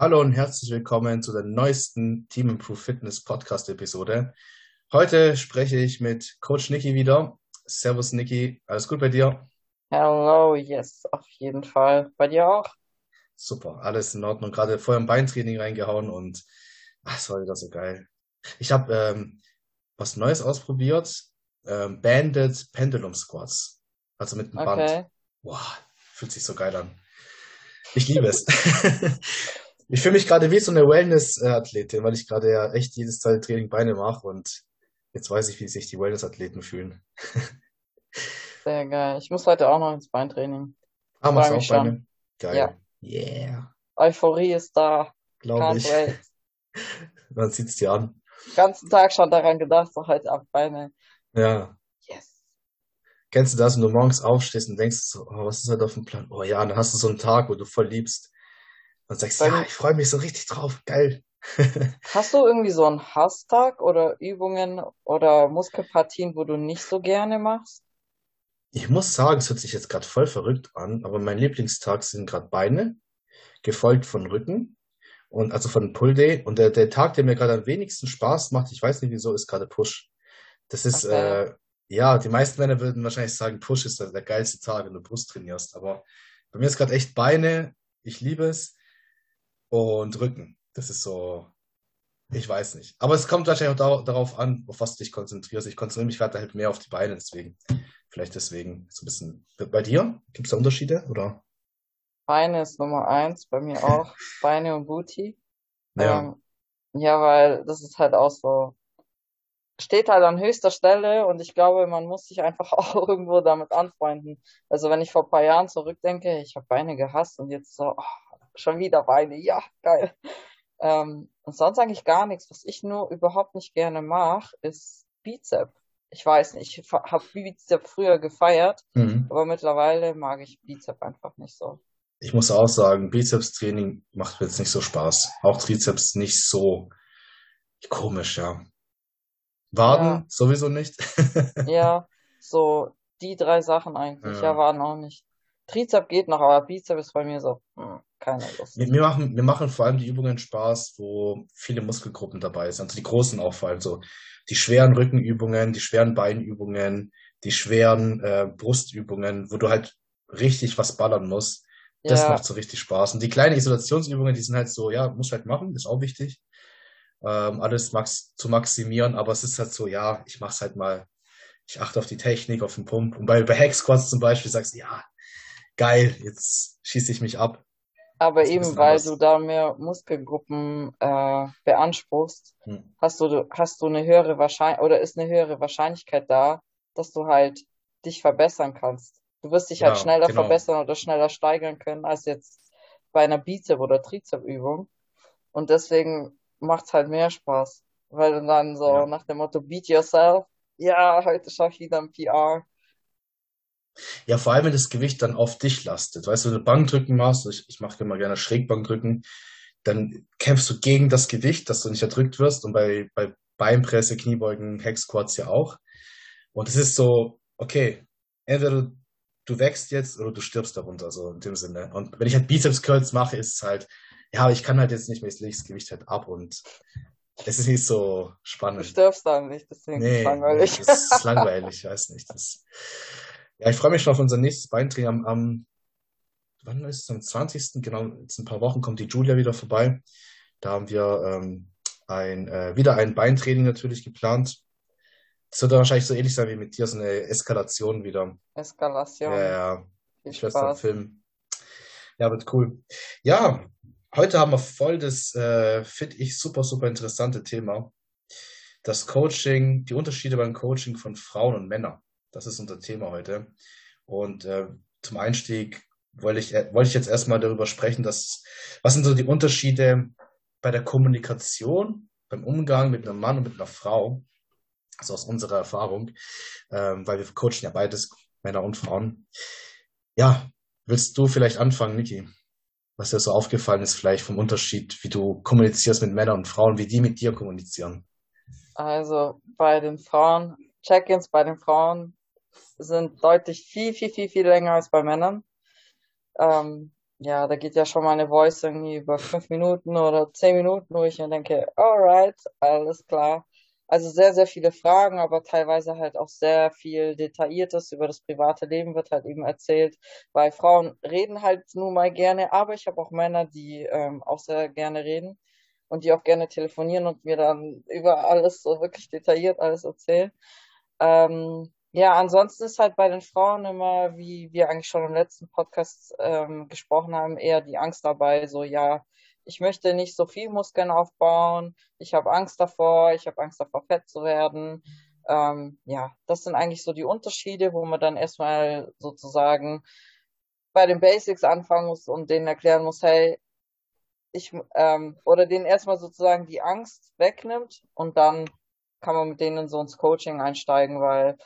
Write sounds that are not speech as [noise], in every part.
Hallo und herzlich willkommen zu der neuesten Team Improve Fitness Podcast Episode. Heute spreche ich mit Coach Niki wieder. Servus Niki, alles gut bei dir? Hello, yes, auf jeden Fall. Bei dir auch? Super, alles in Ordnung. Gerade vorher im Beintraining reingehauen und ach, es war wieder so geil. Ich habe ähm, was Neues ausprobiert. Ähm, Banded Pendulum Squats. Also mit einem Okay. Band. Boah, fühlt sich so geil an. Ich liebe es. [laughs] Ich fühle mich gerade wie so eine Wellness-Athletin, weil ich gerade ja echt jedes Teil Training Beine mache und jetzt weiß ich, wie sich die Wellness-Athleten fühlen. [laughs] Sehr geil. Ich muss heute auch noch ins Beintraining. Ah, machst du auch schon. Beine? Ja, Geil. Yeah, Euphorie ist da. glaube ich. wait. [laughs] Man sieht's dir an. Den ganzen Tag schon daran gedacht, so heute ab Beine. Ja. Yes. Kennst du das, wenn du morgens aufstehst und denkst so, oh, was ist heute auf dem Plan? Oh ja, dann hast du so einen Tag, wo du voll liebst und sagst, Bei ja, ich freue mich so richtig drauf. Geil. [laughs] hast du irgendwie so einen Hasstag oder Übungen oder Muskelpartien, wo du nicht so gerne machst? Ich muss sagen, es hört sich jetzt gerade voll verrückt an, aber mein Lieblingstag sind gerade Beine, gefolgt von Rücken und also von Pull Day. Und der, der Tag, der mir gerade am wenigsten Spaß macht, ich weiß nicht wieso, ist gerade Push. Das ist, Okay. äh, ja, die meisten Männer würden wahrscheinlich sagen, Push ist der, der geilste Tag, wenn du Brust trainierst. Aber bei mir ist gerade echt Beine, ich liebe es, und Rücken. Das ist so, ich weiß nicht. Aber es kommt wahrscheinlich auch darauf an, auf was du dich konzentrierst. Ich konzentriere mich gerade halt mehr auf die Beine, deswegen, vielleicht deswegen so ein bisschen. Bei dir? Gibt es da Unterschiede, oder? Beine ist Nummer eins, bei mir auch. [laughs] Beine und Booty. Ja, Ähm, ja, weil das ist halt auch so. steht halt an höchster Stelle und ich glaube, man muss sich einfach [laughs] auch irgendwo damit anfreunden. Also wenn ich vor ein paar Jahren zurückdenke, ich habe Beine gehasst und jetzt so, oh, schon wieder Beine, ja, geil. Ähm, und sonst eigentlich gar nichts. Was ich nur überhaupt nicht gerne mache, ist Bizep. Ich weiß nicht, ich habe Bizep früher gefeiert, mhm. aber mittlerweile mag ich Bizep einfach nicht so. Ich muss auch sagen, Bizeps-Training macht mir jetzt nicht so Spaß. Auch Trizeps nicht so komisch, ja. Ja, Waden sowieso nicht. [laughs] ja, so die drei Sachen eigentlich. Ja, Ja. waren auch nicht. Trizep geht noch, aber Bizep ist bei mir so, hm, keine Lust. Mir machen, mir machen vor allem die Übungen Spaß, wo viele Muskelgruppen dabei sind. Also die großen auch vor allem so. Die schweren Rückenübungen, die schweren Beinübungen, die schweren äh, Brustübungen, wo du halt richtig was ballern musst. Das Ja, macht so richtig Spaß. Und die kleinen Isolationsübungen, die sind halt so, ja, muss halt machen, ist auch wichtig. Ähm, alles max zu maximieren, aber es ist halt so, ja, ich mach's halt mal. Ich achte auf die Technik, auf den Pump. Und bei, bei Hack Squats zum Beispiel sagst du, ja, geil, jetzt schieße ich mich ab. aber eben weil du da mehr Muskelgruppen äh, beanspruchst, Hm. hast du, hast du eine höhere Wahrscheinlichkeit oder ist eine höhere Wahrscheinlichkeit da, dass du halt dich verbessern kannst. Du wirst dich halt Ja, schneller genau. verbessern oder schneller steigern können als jetzt bei einer Bizep- oder Trizep-Übung. Und deswegen macht's halt mehr Spaß, weil du dann so Ja. nach dem Motto Beat yourself, ja, heute schaffe ich wieder ein PR. Ja, vor allem, wenn das Gewicht dann auf dich lastet. Weißt du, wenn du Bankdrücken machst, ich, ich mache immer gerne Schrägbankdrücken, dann kämpfst du gegen das Gewicht, dass du nicht erdrückt wirst und bei, bei Beinpresse, Kniebeugen, Hack Squats ja auch. Und es ist so, okay, entweder du, du wächst jetzt oder du stirbst darunter, so in dem Sinne. Und wenn ich halt Bizeps Curls mache, ist es halt, ja, ich kann halt jetzt nicht mehr, lege das Gewicht halt ab und es ist nicht so Du spannend. stirbst dann nicht, deswegen ist es Nee, nee, langweilig. das ist langweilig, ich weiß nicht. Das, ja, ich freue mich schon auf unser nächstes Beintraining am, am, wann ist es? Am 20. Genau, jetzt in ein paar Wochen kommt die Julia wieder vorbei. Da haben wir ähm, ein, äh, wieder ein Beintraining natürlich geplant. Das wird wahrscheinlich so ähnlich sein wie mit dir, so eine Eskalation wieder. Ja, Eskalation. ja, Viel ich werde es dann Spaß. filmen. Ja, wird cool. Ja, heute haben wir voll das, äh, finde ich, super, super interessante Thema. Das Coaching, die Unterschiede beim Coaching von Frauen und Männern. Das ist unser Thema heute. Und äh, zum Einstieg wollte ich, äh, wollte ich jetzt erstmal darüber sprechen, dass, was sind so die Unterschiede bei der Kommunikation, beim Umgang mit einem Mann und mit einer Frau, also aus unserer Erfahrung, ähm, weil wir coachen ja beides, Männer und Frauen. Ja, willst du vielleicht anfangen, Niki? Was dir so aufgefallen ist, vielleicht vom Unterschied, wie du kommunizierst mit Männern und Frauen, wie die mit dir kommunizieren? Also bei den Frauen, Check-ins bei den Frauen sind deutlich viel, viel, viel, viel länger als bei Männern. Ähm, ja, da geht ja schon mal eine Voice irgendwie über fünf Minuten oder zehn Minuten, wo ich mir denke, alright, alles klar. Also sehr, sehr viele Fragen, aber teilweise halt auch sehr viel Detailliertes über das private Leben wird halt eben erzählt, weil Frauen reden halt nun mal gerne, aber ich habe auch Männer, die ähm, auch sehr gerne reden und die auch gerne telefonieren und mir dann über alles so wirklich detailliert alles erzählen. Ähm, ja, ansonsten ist halt bei den Frauen immer, wie wir eigentlich schon im letzten Podcast ähm, gesprochen haben, eher die Angst dabei, so ja, ich möchte nicht so viel Muskeln aufbauen, ich habe Angst davor, ich habe Angst davor, fett zu werden. Ähm, ja, das sind eigentlich so die Unterschiede, wo man dann erstmal sozusagen bei den Basics anfangen muss und denen erklären muss, hey, ich, ähm, oder denen erstmal sozusagen die Angst wegnimmt und dann kann man mit denen so ins Coaching einsteigen, weil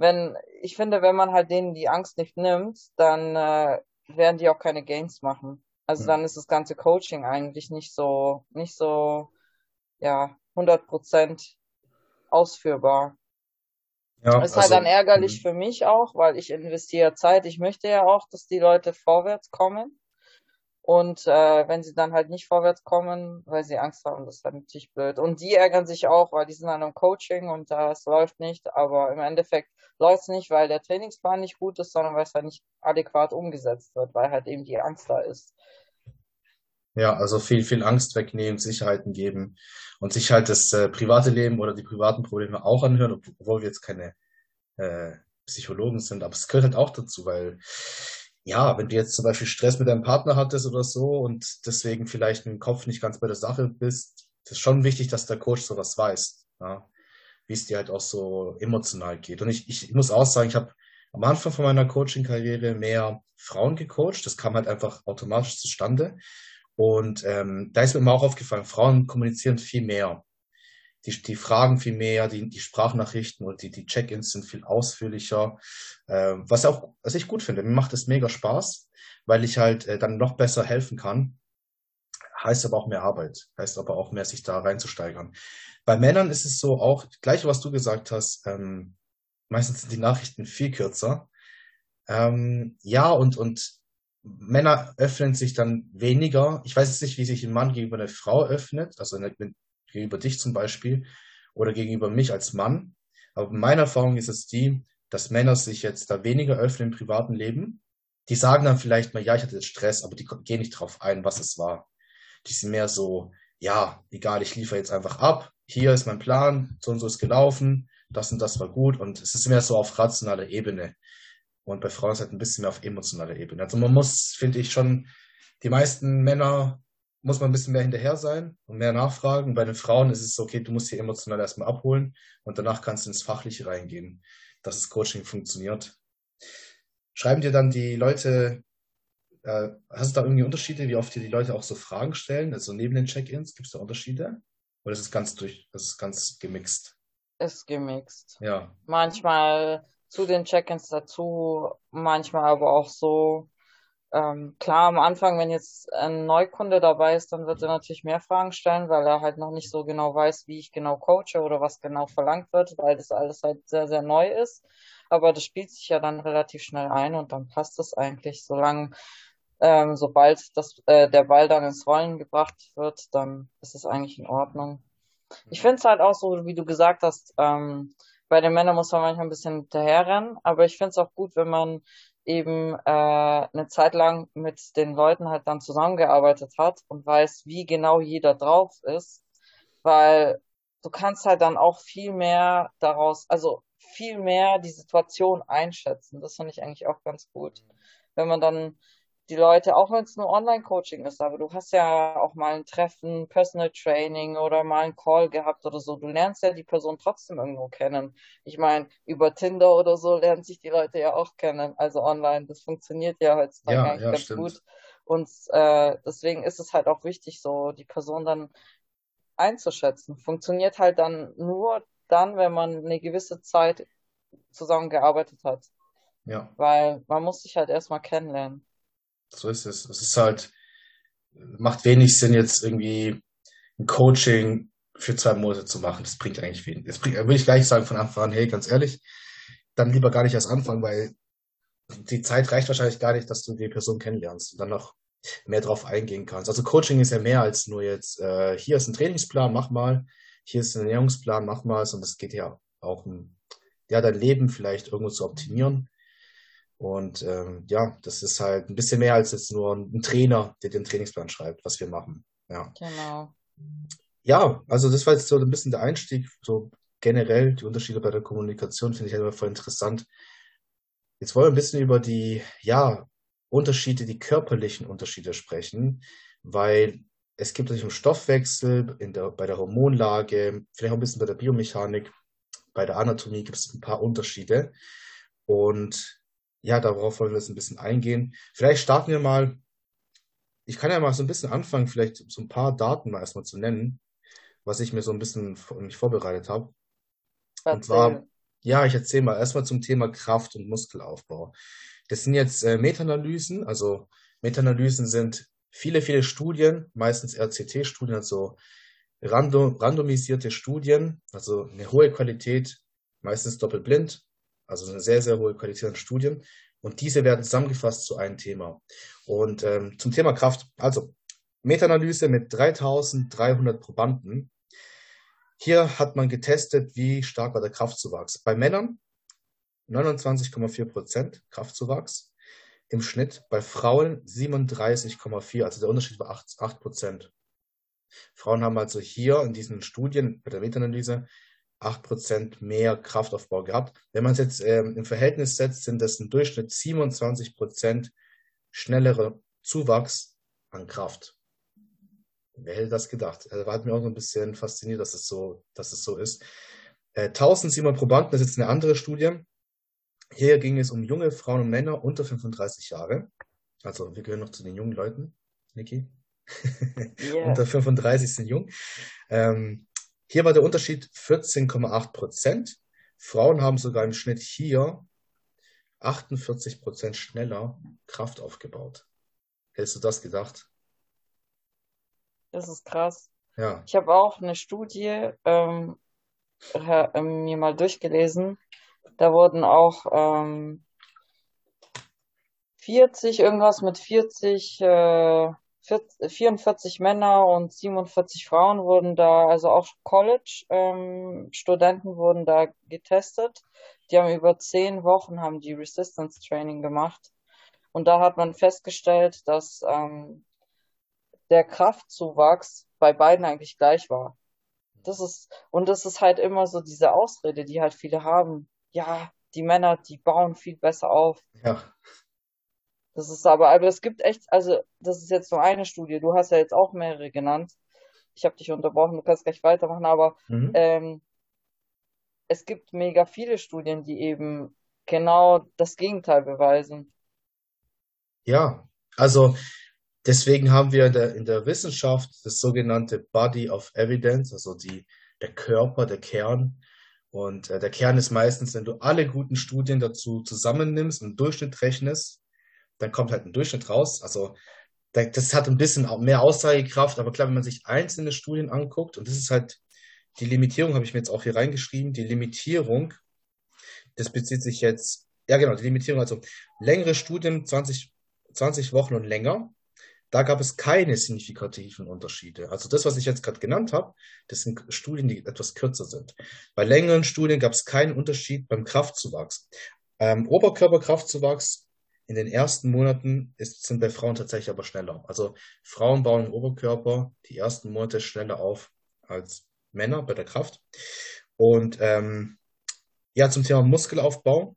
wenn, ich finde, wenn man halt denen die Angst nicht nimmt, dann äh, werden die auch keine Gains machen. Also dann ist das ganze Coaching eigentlich nicht so, nicht so, ja, 100 Prozent ausführbar. Ja, ist halt also, halt dann ärgerlich mh. für mich auch, weil ich investiere Zeit. Ich möchte ja auch, dass die Leute vorwärts kommen. Und äh, wenn sie dann halt nicht vorwärts kommen, weil sie Angst haben, das ist dann natürlich blöd. Und die ärgern sich auch, weil die sind dann im Coaching und das läuft nicht. Aber im Endeffekt läuft es nicht, weil der Trainingsplan nicht gut ist, sondern weil es halt nicht adäquat umgesetzt wird, weil halt eben die Angst da ist. Ja, also viel, viel Angst wegnehmen, Sicherheiten geben und sich halt das äh, private Leben oder die privaten Probleme auch anhören, obwohl wir jetzt keine äh, Psychologen sind. Aber es gehört halt auch dazu, weil ja, wenn du jetzt zum Beispiel Stress mit deinem Partner hattest oder so und deswegen vielleicht im Kopf nicht ganz bei der Sache bist, ist schon wichtig, dass der Coach sowas weiß, ja, wie es dir halt auch so emotional geht. Und ich, ich muss auch sagen, ich habe am Anfang von meiner Coaching-Karriere mehr Frauen gecoacht. Das kam halt einfach automatisch zustande. Und ähm, da ist mir immer auch aufgefallen, Frauen kommunizieren viel mehr die, die Fragen viel mehr, die, die Sprachnachrichten und die, die Check-ins sind viel ausführlicher, äh, was auch, was ich gut finde. Mir macht es mega Spaß, weil ich halt äh, dann noch besser helfen kann. Heißt aber auch mehr Arbeit, heißt aber auch mehr, sich da reinzusteigern. Bei Männern ist es so auch, gleich was du gesagt hast, ähm, meistens sind die Nachrichten viel kürzer. Ähm, ja, und, und Männer öffnen sich dann weniger. Ich weiß jetzt nicht, wie sich ein Mann gegenüber einer Frau öffnet, also eine, gegenüber dich zum Beispiel oder gegenüber mich als Mann. Aber meine Erfahrung ist es die, dass Männer sich jetzt da weniger öffnen im privaten Leben. Die sagen dann vielleicht mal, ja, ich hatte jetzt Stress, aber die gehen nicht drauf ein, was es war. Die sind mehr so, ja, egal, ich liefere jetzt einfach ab. Hier ist mein Plan, so und so ist gelaufen, das und das war gut und es ist mehr so auf rationaler Ebene. Und bei Frauen ist halt ein bisschen mehr auf emotionaler Ebene. Also man muss, finde ich, schon die meisten Männer muss man ein bisschen mehr hinterher sein und mehr nachfragen. Bei den Frauen ist es so, okay, du musst sie emotional erstmal abholen und danach kannst du ins Fachliche reingehen, dass das Coaching funktioniert. Schreiben dir dann die Leute, äh, hast du da irgendwie Unterschiede, wie oft dir die Leute auch so Fragen stellen? Also neben den Check-ins, gibt es da Unterschiede? Oder ist es ganz durch, ist es ganz gemixt? Ist gemixt. Ja. Manchmal zu den Check-ins dazu, manchmal aber auch so, ähm, klar, am Anfang, wenn jetzt ein Neukunde dabei ist, dann wird er natürlich mehr Fragen stellen, weil er halt noch nicht so genau weiß, wie ich genau coache oder was genau verlangt wird, weil das alles halt sehr, sehr neu ist. Aber das spielt sich ja dann relativ schnell ein und dann passt es eigentlich, solange, ähm, sobald das, äh, der Ball dann ins Rollen gebracht wird, dann ist es eigentlich in Ordnung. Ich finde es halt auch so, wie du gesagt hast, ähm, bei den Männern muss man manchmal ein bisschen hinterherrennen, aber ich finde es auch gut, wenn man eben äh, eine Zeit lang mit den Leuten halt dann zusammengearbeitet hat und weiß, wie genau jeder drauf ist, weil du kannst halt dann auch viel mehr daraus, also viel mehr die Situation einschätzen. Das finde ich eigentlich auch ganz gut. Wenn man dann die Leute, auch wenn es nur Online-Coaching ist, aber du hast ja auch mal ein Treffen, Personal Training oder mal einen Call gehabt oder so. Du lernst ja die Person trotzdem irgendwo kennen. Ich meine, über Tinder oder so lernen sich die Leute ja auch kennen, also online. Das funktioniert ja heutzutage ja, eigentlich ja, ganz stimmt. gut. Und äh, deswegen ist es halt auch wichtig, so die Person dann einzuschätzen. Funktioniert halt dann nur dann, wenn man eine gewisse Zeit zusammengearbeitet hat. Ja. Weil man muss sich halt erstmal kennenlernen. So ist es. Es ist halt, macht wenig Sinn, jetzt irgendwie ein Coaching für zwei Monate zu machen. Das bringt eigentlich wenig. Das bringt, will ich gleich sagen von Anfang an, hey, ganz ehrlich, dann lieber gar nicht erst anfangen, weil die Zeit reicht wahrscheinlich gar nicht, dass du die Person kennenlernst und dann noch mehr drauf eingehen kannst. Also Coaching ist ja mehr als nur jetzt, äh, hier ist ein Trainingsplan, mach mal, hier ist ein Ernährungsplan, mach mal, sondern es geht ja auch um ja, dein Leben vielleicht irgendwo zu optimieren. Und ähm, ja, das ist halt ein bisschen mehr als jetzt nur ein Trainer, der den Trainingsplan schreibt, was wir machen. Ja. Genau. Ja, also das war jetzt so ein bisschen der Einstieg, so generell die Unterschiede bei der Kommunikation finde ich halt immer voll interessant. Jetzt wollen wir ein bisschen über die, ja, Unterschiede, die körperlichen Unterschiede sprechen, weil es gibt natürlich im Stoffwechsel, in der, bei der Hormonlage, vielleicht auch ein bisschen bei der Biomechanik, bei der Anatomie gibt es ein paar Unterschiede. Und ja, darauf wollen wir jetzt ein bisschen eingehen. Vielleicht starten wir mal, ich kann ja mal so ein bisschen anfangen, vielleicht so ein paar Daten mal erstmal zu nennen, was ich mir so ein bisschen mich vorbereitet habe. Und zwar, ja, ich erzähle mal erstmal zum Thema Kraft- und Muskelaufbau. Das sind jetzt äh, Meta-Analysen. Also Meta-Analysen sind viele, viele Studien, meistens RCT-Studien, also random, randomisierte Studien, also eine hohe Qualität, meistens doppelblind, also eine sehr, sehr hohe Qualität an Studien. Und diese werden zusammengefasst zu einem Thema. Und ähm, zum Thema Kraft, also Meta-Analyse mit 3300 Probanden. Hier hat man getestet, wie stark war der Kraftzuwachs. Bei Männern 29,4 Prozent Kraftzuwachs im Schnitt, bei Frauen 37,4, also der Unterschied war 8 Prozent. Frauen haben also hier in diesen Studien bei der Meta-Analyse 8 Prozent mehr Kraftaufbau gehabt. Wenn man es jetzt ähm, im Verhältnis setzt, sind das im Durchschnitt 27 Prozent schnellerer Zuwachs an Kraft. Wer hätte das gedacht? Also, hat mir auch so ein bisschen fasziniert, dass es so, dass es so ist. Äh, 1700 Probanden, das ist jetzt eine andere Studie. Hier ging es um junge Frauen und Männer unter 35 Jahre. Also wir gehören noch zu den jungen Leuten, Niki. [laughs] Yeah. unter 35 sind jung. Ähm, hier war der Unterschied 14,8 Prozent. Frauen haben sogar im Schnitt hier 48 Prozent schneller Kraft aufgebaut. Hättest du das gedacht? Das ist krass. Ja. Ich habe auch eine Studie ähm, mir mal durchgelesen. Da wurden auch ähm, 40, irgendwas mit 40, äh, 40, 44 Männer und 47 Frauen wurden da, also auch College-Studenten ähm, wurden da getestet. Die haben über zehn Wochen haben die Resistance Training gemacht. Und da hat man festgestellt, dass ähm, der Kraftzuwachs bei beiden eigentlich gleich war. Das ist, und das ist halt immer so diese Ausrede, die halt viele haben. Ja, die Männer, die bauen viel besser auf. Ja. Das ist aber, aber es gibt echt, also das ist jetzt nur eine Studie. Du hast ja jetzt auch mehrere genannt. Ich habe dich unterbrochen, du kannst gleich weitermachen, aber mhm. ähm, es gibt mega viele Studien, die eben genau das Gegenteil beweisen. Ja, also deswegen haben wir in der, in der Wissenschaft das sogenannte Body of Evidence, also die, der Körper, der Kern. Und äh, der Kern ist meistens, wenn du alle guten Studien dazu zusammennimmst und Durchschnitt rechnest, dann kommt halt ein Durchschnitt raus. Also das hat ein bisschen mehr Aussagekraft, aber klar, wenn man sich einzelne Studien anguckt, und das ist halt die Limitierung, habe ich mir jetzt auch hier reingeschrieben, die Limitierung, das bezieht sich jetzt, ja genau, die Limitierung, also längere Studien, 20, 20 Wochen und länger, da gab es keine signifikativen Unterschiede. Also das, was ich jetzt gerade genannt habe, das sind Studien, die etwas kürzer sind. Bei längeren Studien gab es keinen Unterschied beim Kraftzuwachs. Ähm, Oberkörperkraftzuwachs in den ersten Monaten ist, sind bei Frauen tatsächlich aber schneller. Also Frauen bauen im Oberkörper die ersten Monate schneller auf als Männer bei der Kraft. Und ähm, ja, zum Thema Muskelaufbau,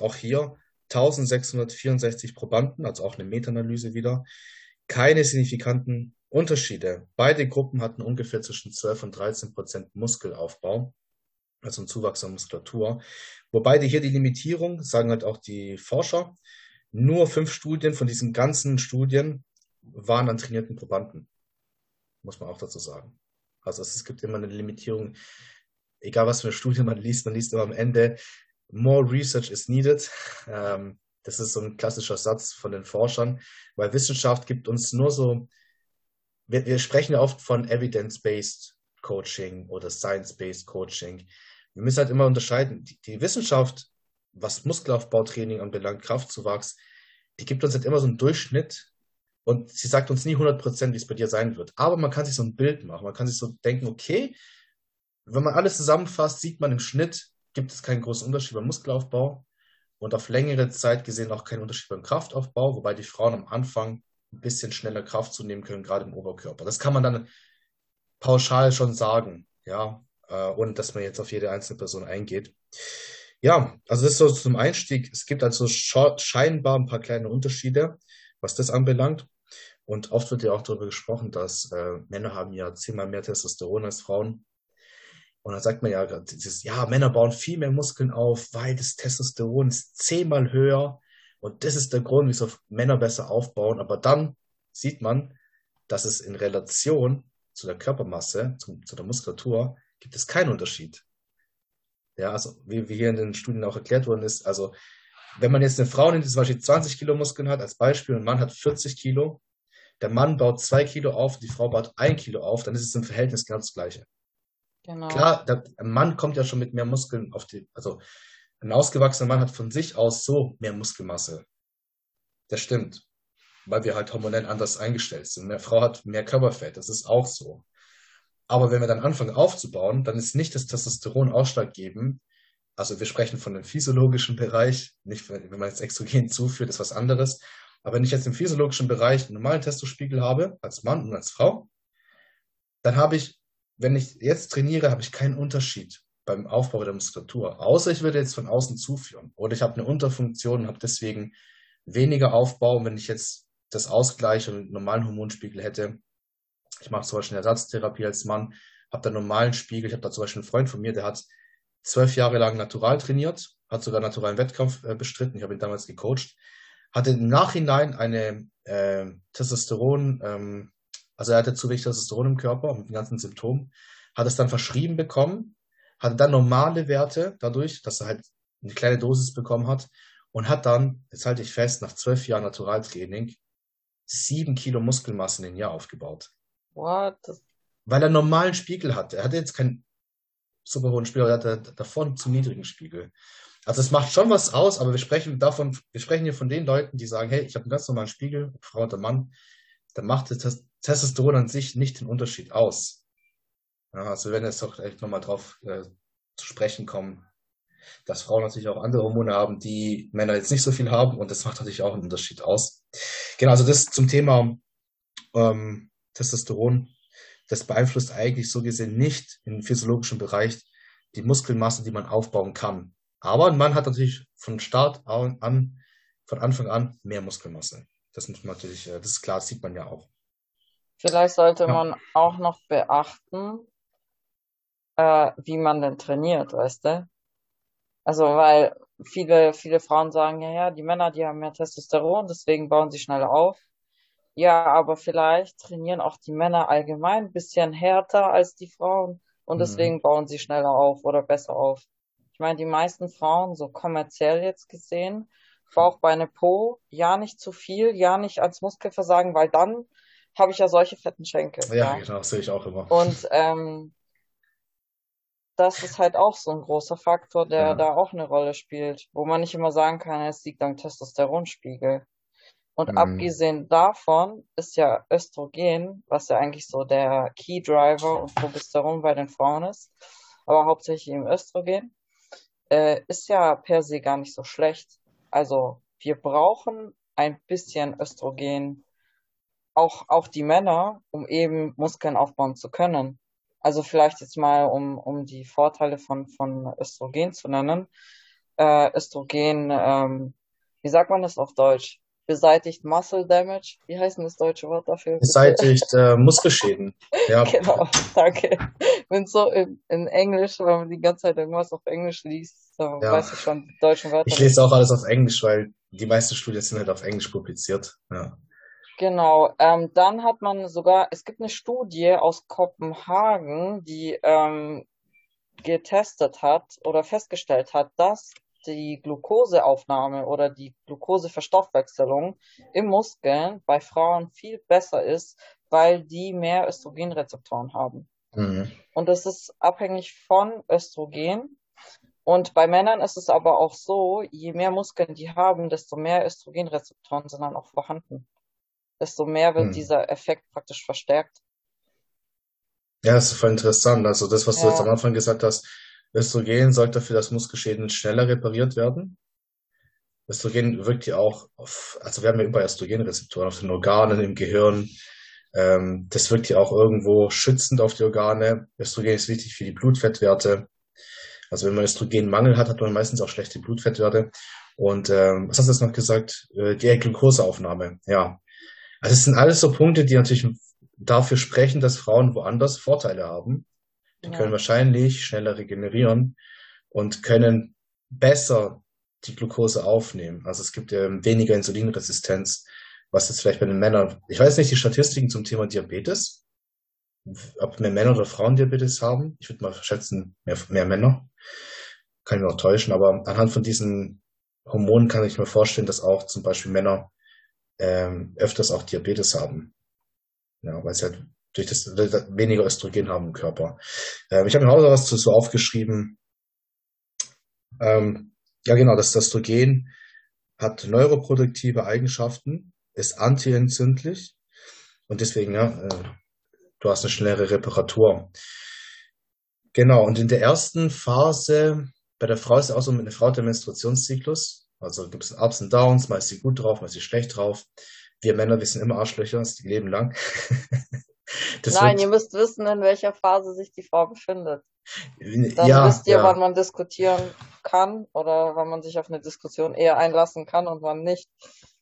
auch hier 1664 Probanden, also auch eine Meta-Analyse wieder, keine signifikanten Unterschiede. Beide Gruppen hatten ungefähr zwischen 12 und 13 Prozent Muskelaufbau, also ein Zuwachs an Muskulatur. Wobei die hier die Limitierung, sagen halt auch die Forscher, nur fünf Studien von diesen ganzen Studien waren an trainierten Probanden. Muss man auch dazu sagen. Also es gibt immer eine Limitierung, egal was für eine Studie man liest, man liest immer am Ende, more research is needed. Ähm, das ist so ein klassischer Satz von den Forschern, weil Wissenschaft gibt uns nur so, wir, wir sprechen ja oft von evidence-based Coaching oder science-based Coaching. Wir müssen halt immer unterscheiden. Die, die Wissenschaft was Muskelaufbautraining anbelangt, Kraftzuwachs, die gibt uns halt immer so einen Durchschnitt Und sie sagt uns nie 100 Prozent, wie es bei dir sein wird. Aber man kann sich so ein Bild machen. Man kann sich so denken, okay, wenn man alles zusammenfasst, sieht man im Schnitt, gibt es keinen großen Unterschied beim Muskelaufbau und auf längere Zeit gesehen auch keinen Unterschied beim Kraftaufbau, wobei die Frauen am Anfang ein bisschen schneller Kraft zunehmen können, gerade im Oberkörper. Das kann man dann pauschal schon sagen, ja, äh, ohne dass man jetzt auf jede einzelne Person eingeht. Ja, also das ist so zum Einstieg. Es gibt also scheinbar ein paar kleine Unterschiede, was das anbelangt. Und oft wird ja auch darüber gesprochen, dass äh, Männer haben ja zehnmal mehr Testosteron als Frauen. Und dann sagt man ja, dieses, ja, Männer bauen viel mehr Muskeln auf, weil das Testosteron ist zehnmal höher. Und das ist der Grund, wieso Männer besser aufbauen. Aber dann sieht man, dass es in Relation zu der Körpermasse, zu, zu der Muskulatur, gibt es keinen Unterschied. Ja, also wie, wie hier in den Studien auch erklärt worden ist, also wenn man jetzt eine Frau nimmt, die zum Beispiel 20 Kilo Muskeln hat, als Beispiel, und ein Mann hat 40 Kilo, der Mann baut zwei Kilo auf, die Frau baut ein Kilo auf, dann ist es im Verhältnis genau das Gleiche. Genau. Klar, der Mann kommt ja schon mit mehr Muskeln auf die, also ein ausgewachsener Mann hat von sich aus so mehr Muskelmasse. Das stimmt. Weil wir halt hormonell anders eingestellt sind. Eine Frau hat mehr Körperfett, das ist auch so. Aber wenn wir dann anfangen aufzubauen, dann ist nicht das Testosteron ausschlaggebend. Also wir sprechen von dem physiologischen Bereich, nicht wenn man jetzt Exogen zuführt, ist was anderes. Aber wenn ich jetzt im physiologischen Bereich einen normalen Testospiegel habe, als Mann und als Frau, dann habe ich wenn ich jetzt trainiere, habe ich keinen Unterschied beim Aufbau der Muskulatur. Außer ich würde jetzt von außen zuführen. Oder ich habe eine Unterfunktion und habe deswegen weniger Aufbau. wenn ich jetzt das ausgleiche und einen normalen Hormonspiegel hätte, ich mache zum Beispiel eine Ersatztherapie als Mann, habe da einen normalen Spiegel. Ich habe da zum Beispiel einen Freund von mir, der hat zwölf Jahre lang natural trainiert, hat sogar naturalen Wettkampf äh, bestritten. Ich habe ihn damals gecoacht. Hatte im Nachhinein eine äh, Testosteron, ähm, also er hatte zu wenig Testosteron im Körper mit den ganzen Symptomen, hat es dann verschrieben bekommen, hatte dann normale Werte dadurch, dass er halt eine kleine Dosis bekommen hat und hat dann, jetzt halte ich fest, nach zwölf Jahren Naturaltraining sieben Kilo Muskelmasse in den Jahr aufgebaut. What? Weil er einen normalen Spiegel hatte. Er hatte jetzt keinen super hohen Spiegel, er hatte davor einen zu niedrigen Spiegel. Also es macht schon was aus, aber wir sprechen davon, wir sprechen hier von den Leuten, die sagen, hey, ich habe einen ganz normalen Spiegel, Frau oder Mann, dann macht das Testosteron an sich nicht den Unterschied aus. Ja, also werden jetzt doch echt nochmal drauf äh, zu sprechen kommen, dass Frauen natürlich auch andere Hormone haben, die Männer jetzt nicht so viel haben und das macht natürlich auch einen Unterschied aus. Genau, also das zum Thema ähm, Testosteron. Das beeinflusst eigentlich so gesehen nicht im physiologischen Bereich die Muskelmasse, die man aufbauen kann. Aber ein Mann hat natürlich von Start an, von Anfang an mehr Muskelmasse. Das muss man natürlich, äh, das ist klar, das sieht man ja auch. Vielleicht sollte ja. man auch noch beachten, äh, wie man denn trainiert, weißt du? Also, weil viele, viele Frauen sagen, ja, ja, die Männer, die haben mehr Testosteron, deswegen bauen sie schneller auf. Ja, aber vielleicht trainieren auch die Männer allgemein ein bisschen härter als die Frauen und mhm. deswegen bauen sie schneller auf oder besser auf. Ich meine, die meisten Frauen, so kommerziell jetzt gesehen, Bauchbeine Po, ja nicht zu viel, ja nicht ans Muskelversagen, weil dann habe ich ja solche fetten Schenkel. Ja, ja. genau, sehe ich auch immer. Und ähm, das ist halt auch so ein großer Faktor, der ja. da auch eine Rolle spielt, wo man nicht immer sagen kann, es liegt am Testosteronspiegel. Und mhm. abgesehen davon ist ja Östrogen, was ja eigentlich so der Key Driver und Progesteron bei den Frauen ist, aber hauptsächlich im Östrogen, äh, ist ja per se gar nicht so schlecht. Also wir brauchen ein bisschen Östrogen auch, auch die Männer, um eben Muskeln aufbauen zu können. Also vielleicht jetzt mal, um, um die Vorteile von, von Östrogen zu nennen. Äh, Östrogen, ähm, wie sagt man das auf Deutsch? Beseitigt Muscle Damage. Wie heißt denn das deutsche Wort dafür? Beseitigt äh, Muskelschäden. [laughs] Ja. genau, danke. Wenn so in, in Englisch, wenn man die ganze Zeit irgendwas auf Englisch liest, dann ja. weiß ich schon die deutschen Wörter. Ich lese auch alles auf Englisch, weil die meisten Studien sind halt auf Englisch publiziert. Ja. Genau, ähm, dann hat man sogar, es gibt eine Studie aus Kopenhagen, die ähm, getestet hat oder festgestellt hat, dass die Glukoseaufnahme oder die Glukoseverstoffwechselung im Muskeln bei Frauen viel besser ist, weil die mehr Östrogenrezeptoren haben. Mhm. Und das ist abhängig von Östrogen. Und bei Männern ist es aber auch so, je mehr Muskeln die haben, desto mehr Östrogenrezeptoren sind dann auch vorhanden. desto mehr wird Hm. dieser Effekt praktisch verstärkt. Ja, das ist voll interessant. Also das, was du jetzt am Ja, Anfang gesagt hast, Östrogen sorgt dafür, dass Muskelschäden schneller repariert werden. Östrogen wirkt ja auch auf, also wir haben ja überall Östrogenrezeptoren auf den Organen, im Gehirn. Ähm, das wirkt ja auch irgendwo schützend auf die Organe. Östrogen ist wichtig für die Blutfettwerte. Also wenn man Östrogenmangel hat, hat man meistens auch schlechte Blutfettwerte. Und ähm, was hast du jetzt noch gesagt? Äh, die Glukoseaufnahme. Ja, also es sind alles so Punkte, die natürlich dafür sprechen, dass Frauen woanders Vorteile haben. Die können ja. wahrscheinlich schneller regenerieren und können besser die Glucose aufnehmen. Also es gibt ähm, weniger Insulinresistenz, was jetzt vielleicht bei den Männern, ich weiß nicht die Statistiken zum Thema Diabetes, ob mehr Männer oder Frauen Diabetes haben. Ich würde mal schätzen, mehr, mehr Männer. Kann ich mich auch täuschen, aber anhand von diesen Hormonen kann ich mir vorstellen, dass auch zum Beispiel Männer ähm, öfters auch Diabetes haben. Ja, weil sie halt durch das weniger Östrogen haben im Körper. Ähm, ich habe mir auch was so aufgeschrieben. Ähm, ja, genau, das Östrogen hat neuroproduktive Eigenschaften, ist antientzündlich und deswegen, ja, äh, du hast eine schnellere Reparatur. Genau, und in der ersten Phase, bei der Frau ist es auch so, mit einer Frau der Menstruationszyklus, also gibt es Ups und Downs, mal ist sie gut drauf, mal ist sie schlecht drauf. Wir Männer, wir sind immer Arschlöcher, das Leben lang. [laughs] Das Nein, ihr müsst wissen, in welcher Phase sich die Frau befindet. Dann ja, wisst ihr, wann ja. man diskutieren kann oder wann man sich auf eine Diskussion eher einlassen kann und wann nicht.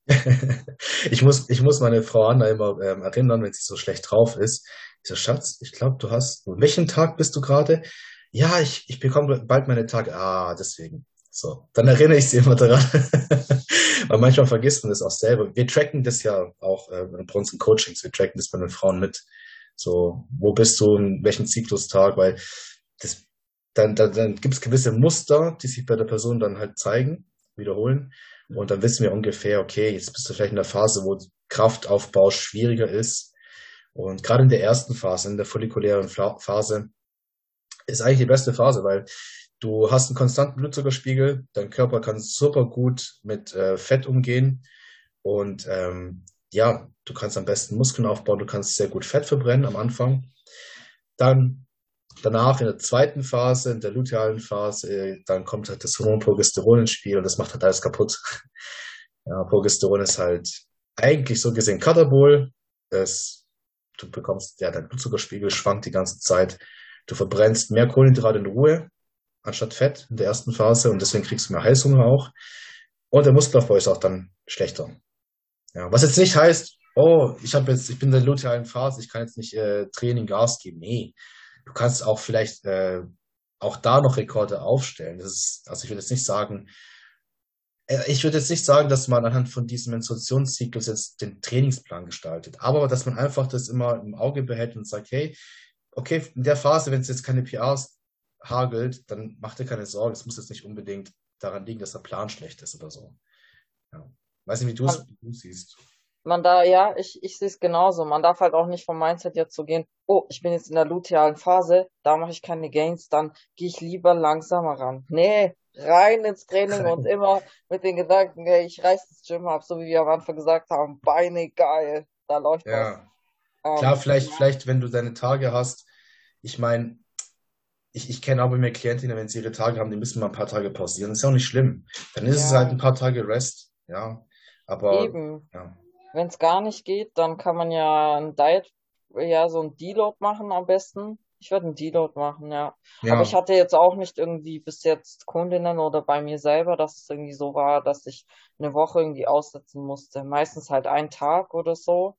[laughs] Ich muss, ich muss meine Frau Anna immer ähm, erinnern, wenn sie so schlecht drauf ist. Ich so, Schatz, ich glaube, du hast, welchen Tag bist du gerade? Ja, ich, ich bekomme bald meine Tage. Ah, deswegen. So, dann erinnere ich sie immer daran. [laughs] Weil manchmal vergisst man das auch selber. Wir tracken das ja auch äh, bei unseren Coachings, wir tracken das bei den Frauen mit. So, wo bist du, in welchem Zyklustag? Weil das, dann, dann, dann gibt es gewisse Muster, die sich bei der Person dann halt zeigen, wiederholen. Und dann wissen wir ungefähr, okay, jetzt bist du vielleicht in der Phase, wo Kraftaufbau schwieriger ist. Und gerade in der ersten Phase, in der follikulären Phase, ist eigentlich die beste Phase, weil du hast einen konstanten Blutzuckerspiegel, dein Körper kann super gut mit äh, Fett umgehen und ähm, ja, du kannst am besten Muskeln aufbauen, du kannst sehr gut Fett verbrennen am Anfang. Dann danach in der zweiten Phase, in der lutealen Phase, dann kommt halt das Hormon Progesteron ins Spiel und das macht halt alles kaputt. [laughs] Ja, Progesteron ist halt eigentlich so gesehen Katabol. Es, du bekommst, ja, dein Blutzuckerspiegel schwankt die ganze Zeit. Du verbrennst mehr Kohlenhydrate in Ruhe anstatt Fett in der ersten Phase und deswegen kriegst du mehr Heißhunger auch. Und der Muskelaufbau ist auch dann schlechter. Ja, was jetzt nicht heißt, oh, ich habe jetzt, ich bin in der lutealen Phase, ich kann jetzt nicht äh, Training Gas geben. Nee, du kannst auch vielleicht äh, auch da noch Rekorde aufstellen. Das ist, also ich will jetzt nicht sagen, äh, ich würde jetzt nicht sagen, dass man anhand von diesem Menstruationszyklus jetzt den Trainingsplan gestaltet, aber dass man einfach das immer im Auge behält und sagt, hey, okay, in der Phase, wenn es jetzt keine PRs hagelt, dann mach dir keine Sorgen. Es muss jetzt nicht unbedingt daran liegen, dass der Plan schlecht ist oder so. Ja. Weiß nicht, wie du es siehst. man da, ja, ich, ich sehe es genauso. Man darf halt auch nicht vom Mindset jetzt so gehen, oh, ich bin jetzt in der lutealen Phase, da mache ich keine Gains, dann gehe ich lieber langsamer ran. Nee, rein ins Training [laughs] und immer mit den Gedanken, ey, ich reiß das Gym ab, so wie wir am Anfang gesagt haben, Beine geil, da läuft was. Ja, klar, Ähm, vielleicht, vielleicht, wenn du deine Tage hast, ich meine, ich, ich kenne aber mehr Klientinnen, wenn sie ihre Tage haben, die müssen mal ein paar Tage pausieren. Das ist ja auch nicht schlimm. Dann ist es halt ein ja, paar Tage Rest, ja. Aber ja, Wenn es gar nicht geht, dann kann man ja ein Diet, ja, so ein Deload machen am besten. Ich würde einen Deload machen, ja. Aber ich ja, hatte jetzt auch nicht irgendwie bis jetzt Kundinnen oder bei mir selber, dass es irgendwie so war, dass ich eine Woche irgendwie aussetzen musste. Meistens halt einen Tag oder so,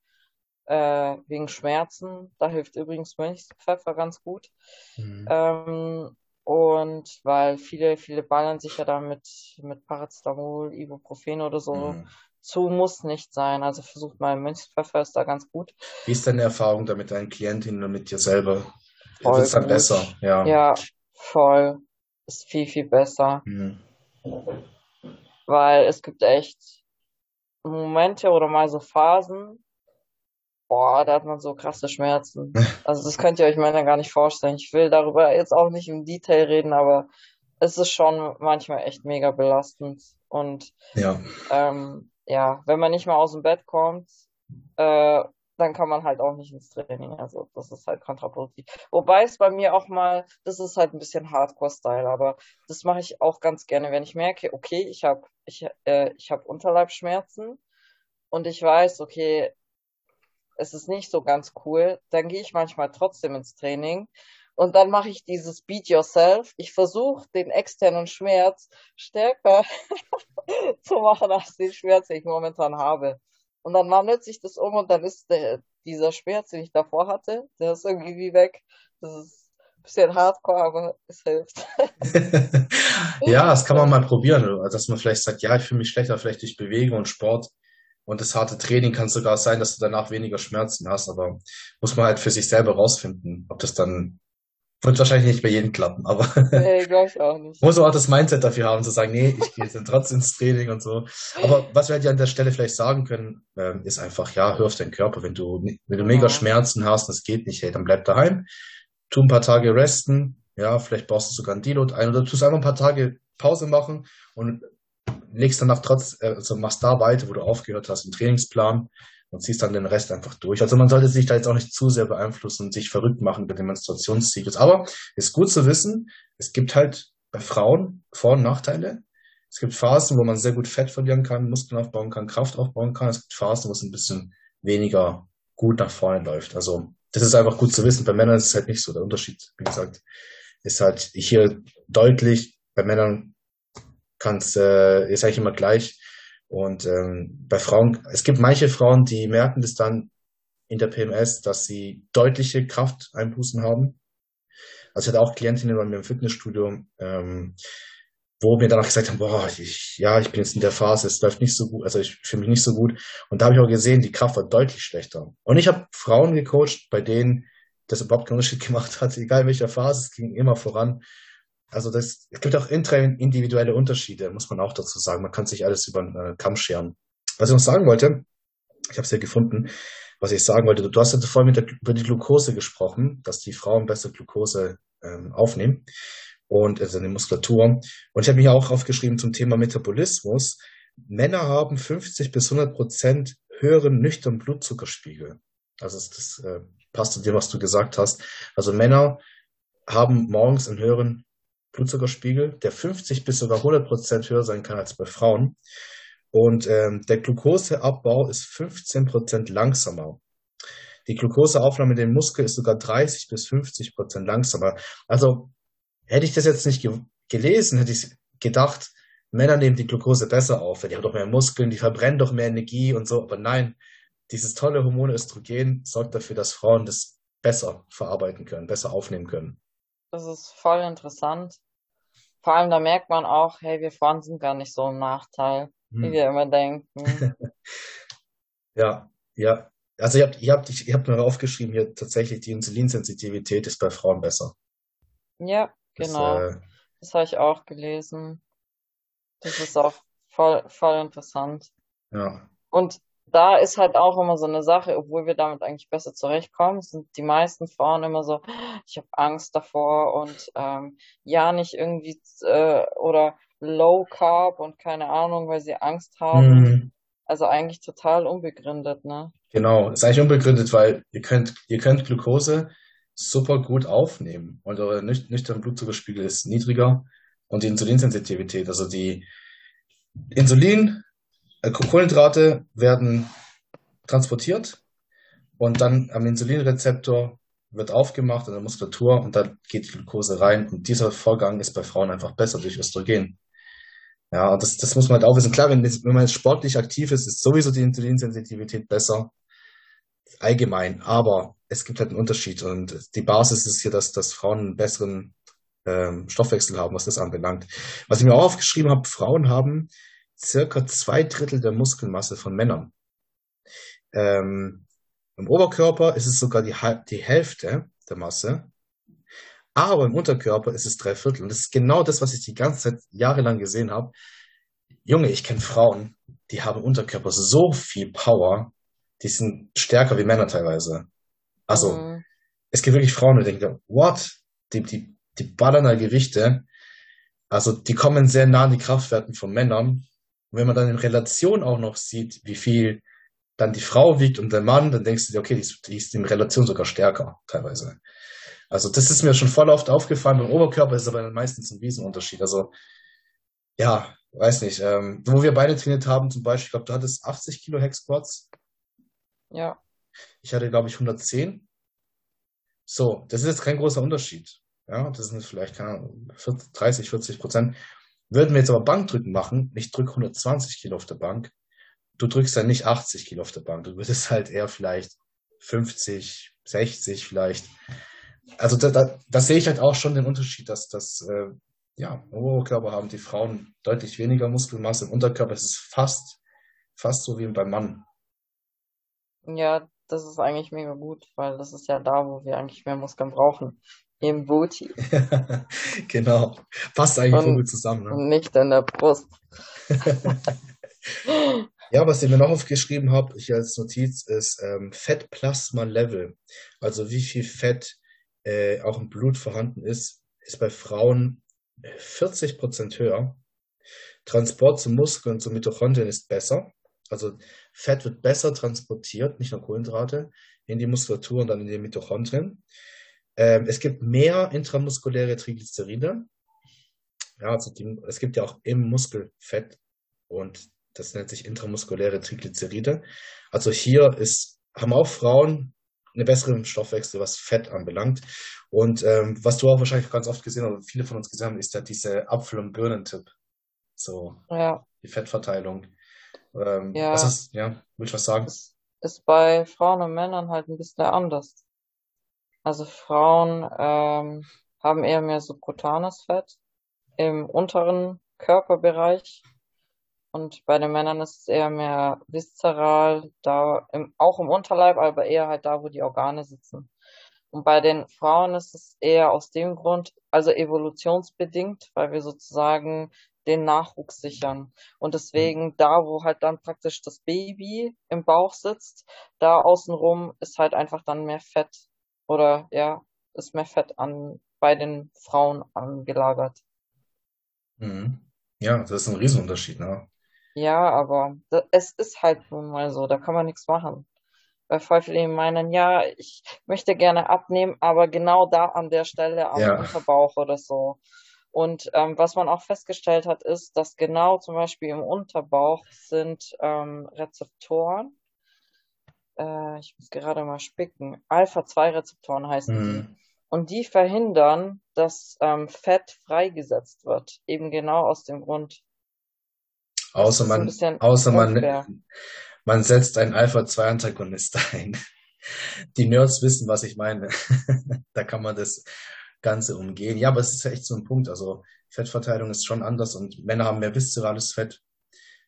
äh, wegen Schmerzen. Da hilft übrigens Mönchspfeffer ganz gut. mhm. Ähm, und weil viele, viele ballern sich ja da mit, mit Paracetamol, Ibuprofen oder so Mhm. zu, muss nicht sein. Also versucht mal Mönchspfeffer, ist da ganz gut. Wie ist deine Erfahrung da mit deinen Klientinnen und mit dir selber? Voll es dann besser? Ja. Ja, voll. Ist viel, viel besser. Mhm. Weil es gibt echt Momente oder mal so Phasen, boah, da hat man so krasse Schmerzen. [laughs] Also das könnt ihr euch Männer gar nicht vorstellen. Ich will darüber jetzt auch nicht im Detail reden, aber es ist schon manchmal echt mega belastend. Und Ja. ähm, ja, wenn man nicht mal aus dem Bett kommt, äh, dann kann man halt auch nicht ins Training. Also das ist halt kontraproduktiv. Wobei es bei mir auch mal, das ist halt ein bisschen Hardcore-Style, aber das mache ich auch ganz gerne, wenn ich merke, okay, ich habe ich, äh, ich hab Unterleibsschmerzen und ich weiß, okay, es ist nicht so ganz cool, dann gehe ich manchmal trotzdem ins Training und dann mache ich dieses Beat Yourself. Ich versuche den externen Schmerz stärker [laughs] zu machen als den Schmerz, den ich momentan habe. Und dann wandelt sich das um und dann ist der, dieser Schmerz, den ich davor hatte, der ist irgendwie wie weg. Das ist ein bisschen hardcore, aber es hilft. [laughs] ja, das kann man mal probieren. Dass man vielleicht sagt, ja, ich fühle mich schlechter, vielleicht durch Bewegung und Sport und das harte Training kann sogar sein, dass du danach weniger Schmerzen hast, aber muss man halt für sich selber rausfinden, ob das dann wird wahrscheinlich nicht bei jedem klappen, aber nee, glaube ich auch nicht. [laughs] muss man auch das Mindset dafür haben, zu sagen, nee, ich gehe jetzt trotzdem ins Training und so. Aber was wir halt an der Stelle vielleicht sagen können, ähm, ist einfach, ja, hör auf deinen Körper. Wenn du, wenn du mega ja. Schmerzen hast und es geht nicht, hey, dann bleib daheim, tu ein paar Tage resten, ja, vielleicht baust du sogar ein Deload ein oder tust einfach ein paar Tage Pause machen und legst danach trotz, äh, also machst da weiter, wo du aufgehört hast, im Trainingsplan und ziehst dann den Rest einfach durch. Also man sollte sich da jetzt auch nicht zu sehr beeinflussen und sich verrückt machen bei dem Menstruationszyklus. Aber ist gut zu wissen, es gibt halt bei Frauen Vor- und Nachteile. Es gibt Phasen, wo man sehr gut Fett verlieren kann, Muskeln aufbauen kann, Kraft aufbauen kann. Es gibt Phasen, wo es ein bisschen weniger gut nach vorne läuft. Also das ist einfach gut zu wissen. Bei Männern ist es halt nicht so. Der Unterschied, wie gesagt, ist halt hier deutlich. Bei Männern es, äh, ist eigentlich immer gleich. Und ähm, bei Frauen, es gibt manche Frauen, die merken das dann in der PMS, dass sie deutliche Krafteinbußen haben. Also ich hatte auch Klientinnen bei mir im Fitnessstudio, ähm, wo mir danach gesagt haben, boah, ich, ja, ich bin jetzt in der Phase, es läuft nicht so gut, also ich fühle mich nicht so gut. Und da habe ich auch gesehen, die Kraft war deutlich schlechter. Und ich habe Frauen gecoacht, bei denen das überhaupt keinen Unterschied [laughs] gemacht hat, egal in welcher Phase, es ging immer voran. Also das, es gibt auch individuelle Unterschiede, muss man auch dazu sagen. Man kann sich alles über den äh, Kamm scheren. Was ich noch sagen wollte, ich habe es ja gefunden, was ich sagen wollte, du hast ja vorhin mit der, über die Glucose gesprochen, dass die Frauen besser Glucose ähm, aufnehmen und also eine Muskulatur. Und ich habe mich auch aufgeschrieben zum Thema Metabolismus. Männer haben 50 bis 100 Prozent höheren nüchternen Blutzuckerspiegel. Also das, das äh, passt zu dem, was du gesagt hast. Also Männer haben morgens einen höheren Blutzuckerspiegel, der 50 bis sogar 100 Prozent höher sein kann als bei Frauen. Und ähm, der Glukoseabbau ist 15 Prozent langsamer. Die Glukoseaufnahme in den Muskel ist sogar 30 bis 50 Prozent langsamer. Also hätte ich das jetzt nicht ge gelesen, hätte ich gedacht, Männer nehmen die Glucose besser auf, die haben doch mehr Muskeln, die verbrennen doch mehr Energie und so. Aber nein, dieses tolle Hormon Östrogen sorgt dafür, dass Frauen das besser verarbeiten können, besser aufnehmen können. Das ist voll interessant. Vor allem, da merkt man auch, hey, wir Frauen sind gar nicht so im Nachteil, hm. wie wir immer denken. [laughs] ja, ja. Also ihr habt, ihr habt, ich, habt mir aufgeschrieben, hier tatsächlich die Insulinsensitivität ist bei Frauen besser. Ja, genau. Das, äh, das habe ich auch gelesen. Das ist auch voll, voll interessant. Ja. Und da ist halt auch immer so eine Sache, obwohl wir damit eigentlich besser zurechtkommen, sind die meisten Frauen immer so, ich habe Angst davor und ähm, ja nicht irgendwie äh, oder Low Carb und keine Ahnung, weil sie Angst haben. Mhm. Also eigentlich total unbegründet, ne? Genau, ist eigentlich unbegründet, weil ihr könnt, ihr könnt Glucose super gut aufnehmen und euer nüchterner Blutzuckerspiegel ist niedriger und die Insulinsensitivität, also die Insulin Kohlenhydrate werden transportiert und dann am Insulinrezeptor wird aufgemacht in der Muskulatur und da geht die Glucose rein und dieser Vorgang ist bei Frauen einfach besser durch Östrogen. Ja, und das, das muss man halt auch wissen. Klar, wenn, wenn man jetzt sportlich aktiv ist, ist sowieso die Insulinsensitivität besser. Allgemein. Aber es gibt halt einen Unterschied und die Basis ist hier, dass, dass Frauen einen besseren ähm, Stoffwechsel haben, was das anbelangt. Was ich mir auch aufgeschrieben habe, Frauen haben circa zwei Drittel der Muskelmasse von Männern. Ähm, Im Oberkörper ist es sogar die, die Hälfte der Masse, aber im Unterkörper ist es drei Viertel. Und das ist genau das, was ich die ganze Zeit jahrelang gesehen habe. Junge, ich kenne Frauen, die haben im Unterkörper so viel Power, die sind stärker wie Männer teilweise. Also, mhm. es gibt wirklich Frauen, die denken, what? Die, die, die ballern da Gewichte. Also, die kommen sehr nah an die Kraftwerten von Männern. Und wenn man dann in Relation auch noch sieht, wie viel dann die Frau wiegt und der Mann, dann denkst du dir, okay, die ist, die ist in Relation sogar stärker, teilweise. Also das ist mir schon voll oft aufgefallen. Beim Oberkörper ist es aber meistens ein Riesenunterschied. Also ja, weiß nicht. Ähm, wo wir beide trainiert haben, zum Beispiel, ich glaube, du hattest 80 Kilo Hex Squats. Ja. Ich hatte, glaube ich, 110. So, das ist jetzt kein großer Unterschied. Ja, das sind vielleicht, keine Ahnung, 40, 30, 40 Prozent. Würden wir jetzt aber Bankdrücken machen, ich drücke 120 Kilo auf der Bank, du drückst dann nicht 80 Kilo auf der Bank, du würdest [laughs] halt eher vielleicht 50, 60 vielleicht. Also da, da, da sehe ich halt auch schon den Unterschied, dass das äh, ja, im Oberkörper haben die Frauen deutlich weniger Muskelmasse, im Unterkörper ist es fast, fast so wie beim Mann. Ja, das ist eigentlich mega gut, weil das ist ja da, wo wir eigentlich mehr Muskeln brauchen. Im Booty. [laughs] genau. Passt eigentlich gut zusammen. Ne? Und nicht in der Brust. [laughs] ja, was ich mir noch aufgeschrieben habe, hier als Notiz, ist ähm, Fettplasma Level. Also wie viel Fett äh, auch im Blut vorhanden ist, ist bei Frauen 40 Prozent höher. Transport zum Muskeln, zum Mitochondrien ist besser. Also Fett wird besser transportiert, nicht nur Kohlenhydrate, in die Muskulatur und dann in die Mitochondrien. Ähm, es gibt mehr intramuskuläre Triglyceride. Ja, also die, es gibt ja auch im Muskel Fett und das nennt sich intramuskuläre Triglyceride. Also hier ist, haben auch Frauen eine bessere Stoffwechsel, was Fett anbelangt. Und ähm, was du auch wahrscheinlich ganz oft gesehen oder viele von uns gesehen haben, ist ja diese Apfel- und Birnentipp. So, ja. die Fettverteilung. Ähm, ja. Was ist, ja, willst du was sagen? Ist, ist bei Frauen und Männern halt ein bisschen anders. Also Frauen ähm, haben eher mehr subkutanes Fett im unteren Körperbereich und bei den Männern ist es eher mehr viszeral, da im, auch im Unterleib, aber eher halt da, wo die Organe sitzen. Und bei den Frauen ist es eher aus dem Grund, also evolutionsbedingt, weil wir sozusagen den Nachwuchs sichern. Und deswegen da, wo halt dann praktisch das Baby im Bauch sitzt, da außenrum ist halt einfach dann mehr Fett oder ja, ist mehr Fett an bei den Frauen angelagert. Mhm. Ja, das ist ein Riesenunterschied, ne? Ja, aber es ist halt nun mal so, da kann man nichts machen. Weil voll viele meinen, ja, ich möchte gerne abnehmen, aber genau da an der Stelle am Ja. Unterbauch oder so. Und ähm, was man auch festgestellt hat, ist, dass genau zum Beispiel im Unterbauch sind ähm, Rezeptoren. Äh, ich muss gerade mal spicken. Alpha-2-Rezeptoren heißen die. Mhm. Und die verhindern, dass ähm, Fett freigesetzt wird. Eben genau aus dem Grund, Außer man, außer man, unfair. man setzt einen Alpha-2-Antagonist [laughs] ein. Die Nerds wissen, was ich meine. [laughs] Da kann man das Ganze umgehen. Ja, aber es ist ja echt so ein Punkt. Also Fettverteilung ist schon anders und Männer haben mehr viszerales Fett,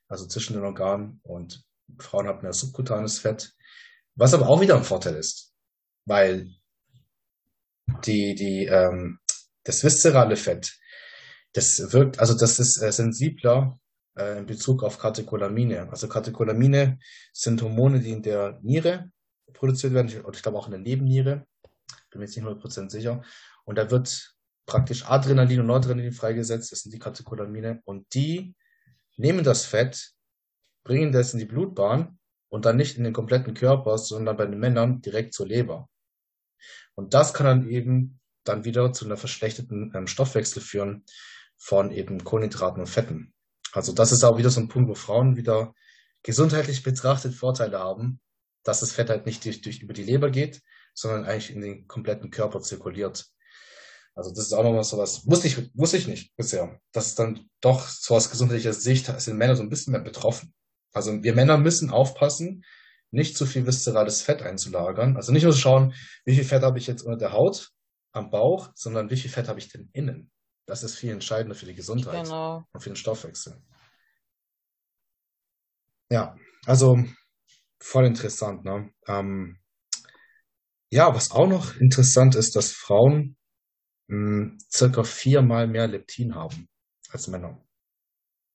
also zwischen den Organen und Frauen haben mehr subkutanes Fett. Was aber auch wieder ein Vorteil ist, weil die, die, ähm, das viszerale Fett, das wirkt, also das ist äh, sensibler äh, in Bezug auf Katecholamine. Also Katecholamine sind Hormone, die in der Niere produziert werden, oder ich glaube auch in der Nebenniere, bin mir jetzt nicht 100% sicher. Und da wird praktisch Adrenalin und Noradrenalin freigesetzt, das sind die Katecholamine, und die nehmen das Fett, bringen das in die Blutbahn und dann nicht in den kompletten Körper, sondern bei den Männern direkt zur Leber. Und das kann dann eben dann wieder zu einer verschlechterten ähm, Stoffwechsel führen von eben Kohlenhydraten und Fetten. Also das ist auch wieder so ein Punkt, wo Frauen wieder gesundheitlich betrachtet Vorteile haben, dass das Fett halt nicht durch, durch über die Leber geht, sondern eigentlich in den kompletten Körper zirkuliert. Also das ist auch nochmal sowas, wusste ich, wusste ich nicht bisher. Das ist dann doch so aus gesundheitlicher Sicht sind Männer so ein bisschen mehr betroffen. Also wir Männer müssen aufpassen, nicht zu viel viszerales Fett einzulagern. Also nicht nur schauen, wie viel Fett habe ich jetzt unter der Haut, am Bauch, sondern wie viel Fett habe ich denn innen. Das ist viel entscheidender für die Gesundheit Genau. und für den Stoffwechsel. Ja, also voll interessant. Ne? Ähm, ja, was auch noch interessant ist, dass Frauen mh, circa viermal mehr Leptin haben als Männer.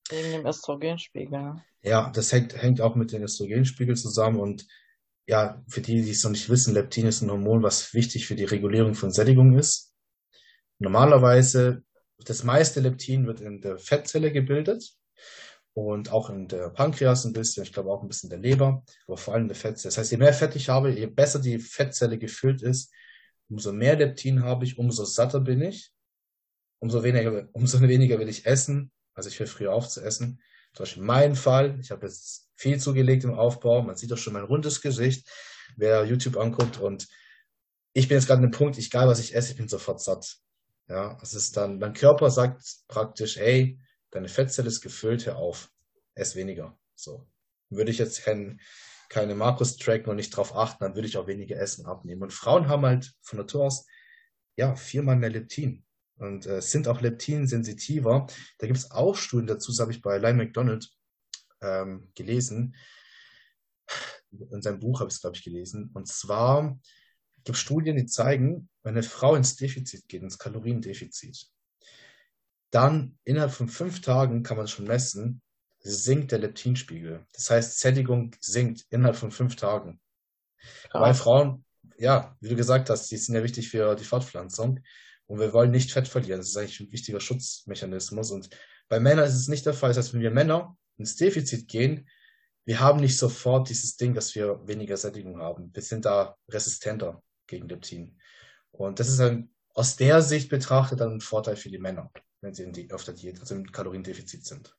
Wegen dem Östrogenspiegel. Ja, das hängt, hängt auch mit dem Östrogenspiegel zusammen und ja, für die, die es noch nicht wissen, Leptin ist ein Hormon, was wichtig für die Regulierung von Sättigung ist. Normalerweise, das meiste Leptin wird in der Fettzelle gebildet und auch in der Pankreas ein bisschen, ich glaube auch ein bisschen in der Leber, aber vor allem in der Fettzelle. Das heißt, je mehr Fett ich habe, je besser die Fettzelle gefüllt ist, umso mehr Leptin habe ich, umso satter bin ich, umso weniger, umso weniger will ich essen. Also ich höre früher auf zu essen. Zum Beispiel mein Fall, ich habe jetzt viel zugelegt im Aufbau, man sieht doch schon mein rundes Gesicht, wer YouTube anguckt und ich bin jetzt gerade an dem Punkt, egal was ich esse, ich bin sofort satt. Ja, es ist dann, mein Körper sagt praktisch, ey, deine Fettzelle ist gefüllt, hör auf, ess weniger. So. Würde ich jetzt kein, keine Makros tracken und nicht drauf achten, dann würde ich auch weniger Essen abnehmen. Und Frauen haben halt von Natur aus, ja, viermal mehr Leptin und äh, sind auch Leptin-sensitiver. Da gibt es auch Studien dazu, das habe ich bei Lyle McDonald ähm, gelesen. In seinem Buch habe ich es, glaube ich, gelesen. Und zwar gibt es Studien, die zeigen, wenn eine Frau ins Defizit geht, ins Kaloriendefizit, dann innerhalb von fünf Tagen kann man schon messen, sinkt der Leptinspiegel. Das heißt, Sättigung sinkt innerhalb von fünf Tagen. Weil Frauen, ja, wie du gesagt hast, die sind ja wichtig für die Fortpflanzung. Und wir wollen nicht Fett verlieren. Das ist eigentlich ein wichtiger Schutzmechanismus. Und bei Männern ist es nicht der Fall. Das heißt, wenn wir Männer ins Defizit gehen, wir haben nicht sofort dieses Ding, dass wir weniger Sättigung haben. Wir sind da resistenter gegen Leptin. Und das ist ein, aus der Sicht betrachtet dann ein Vorteil für die Männer, wenn sie in auf der Diät, also im Kaloriendefizit sind.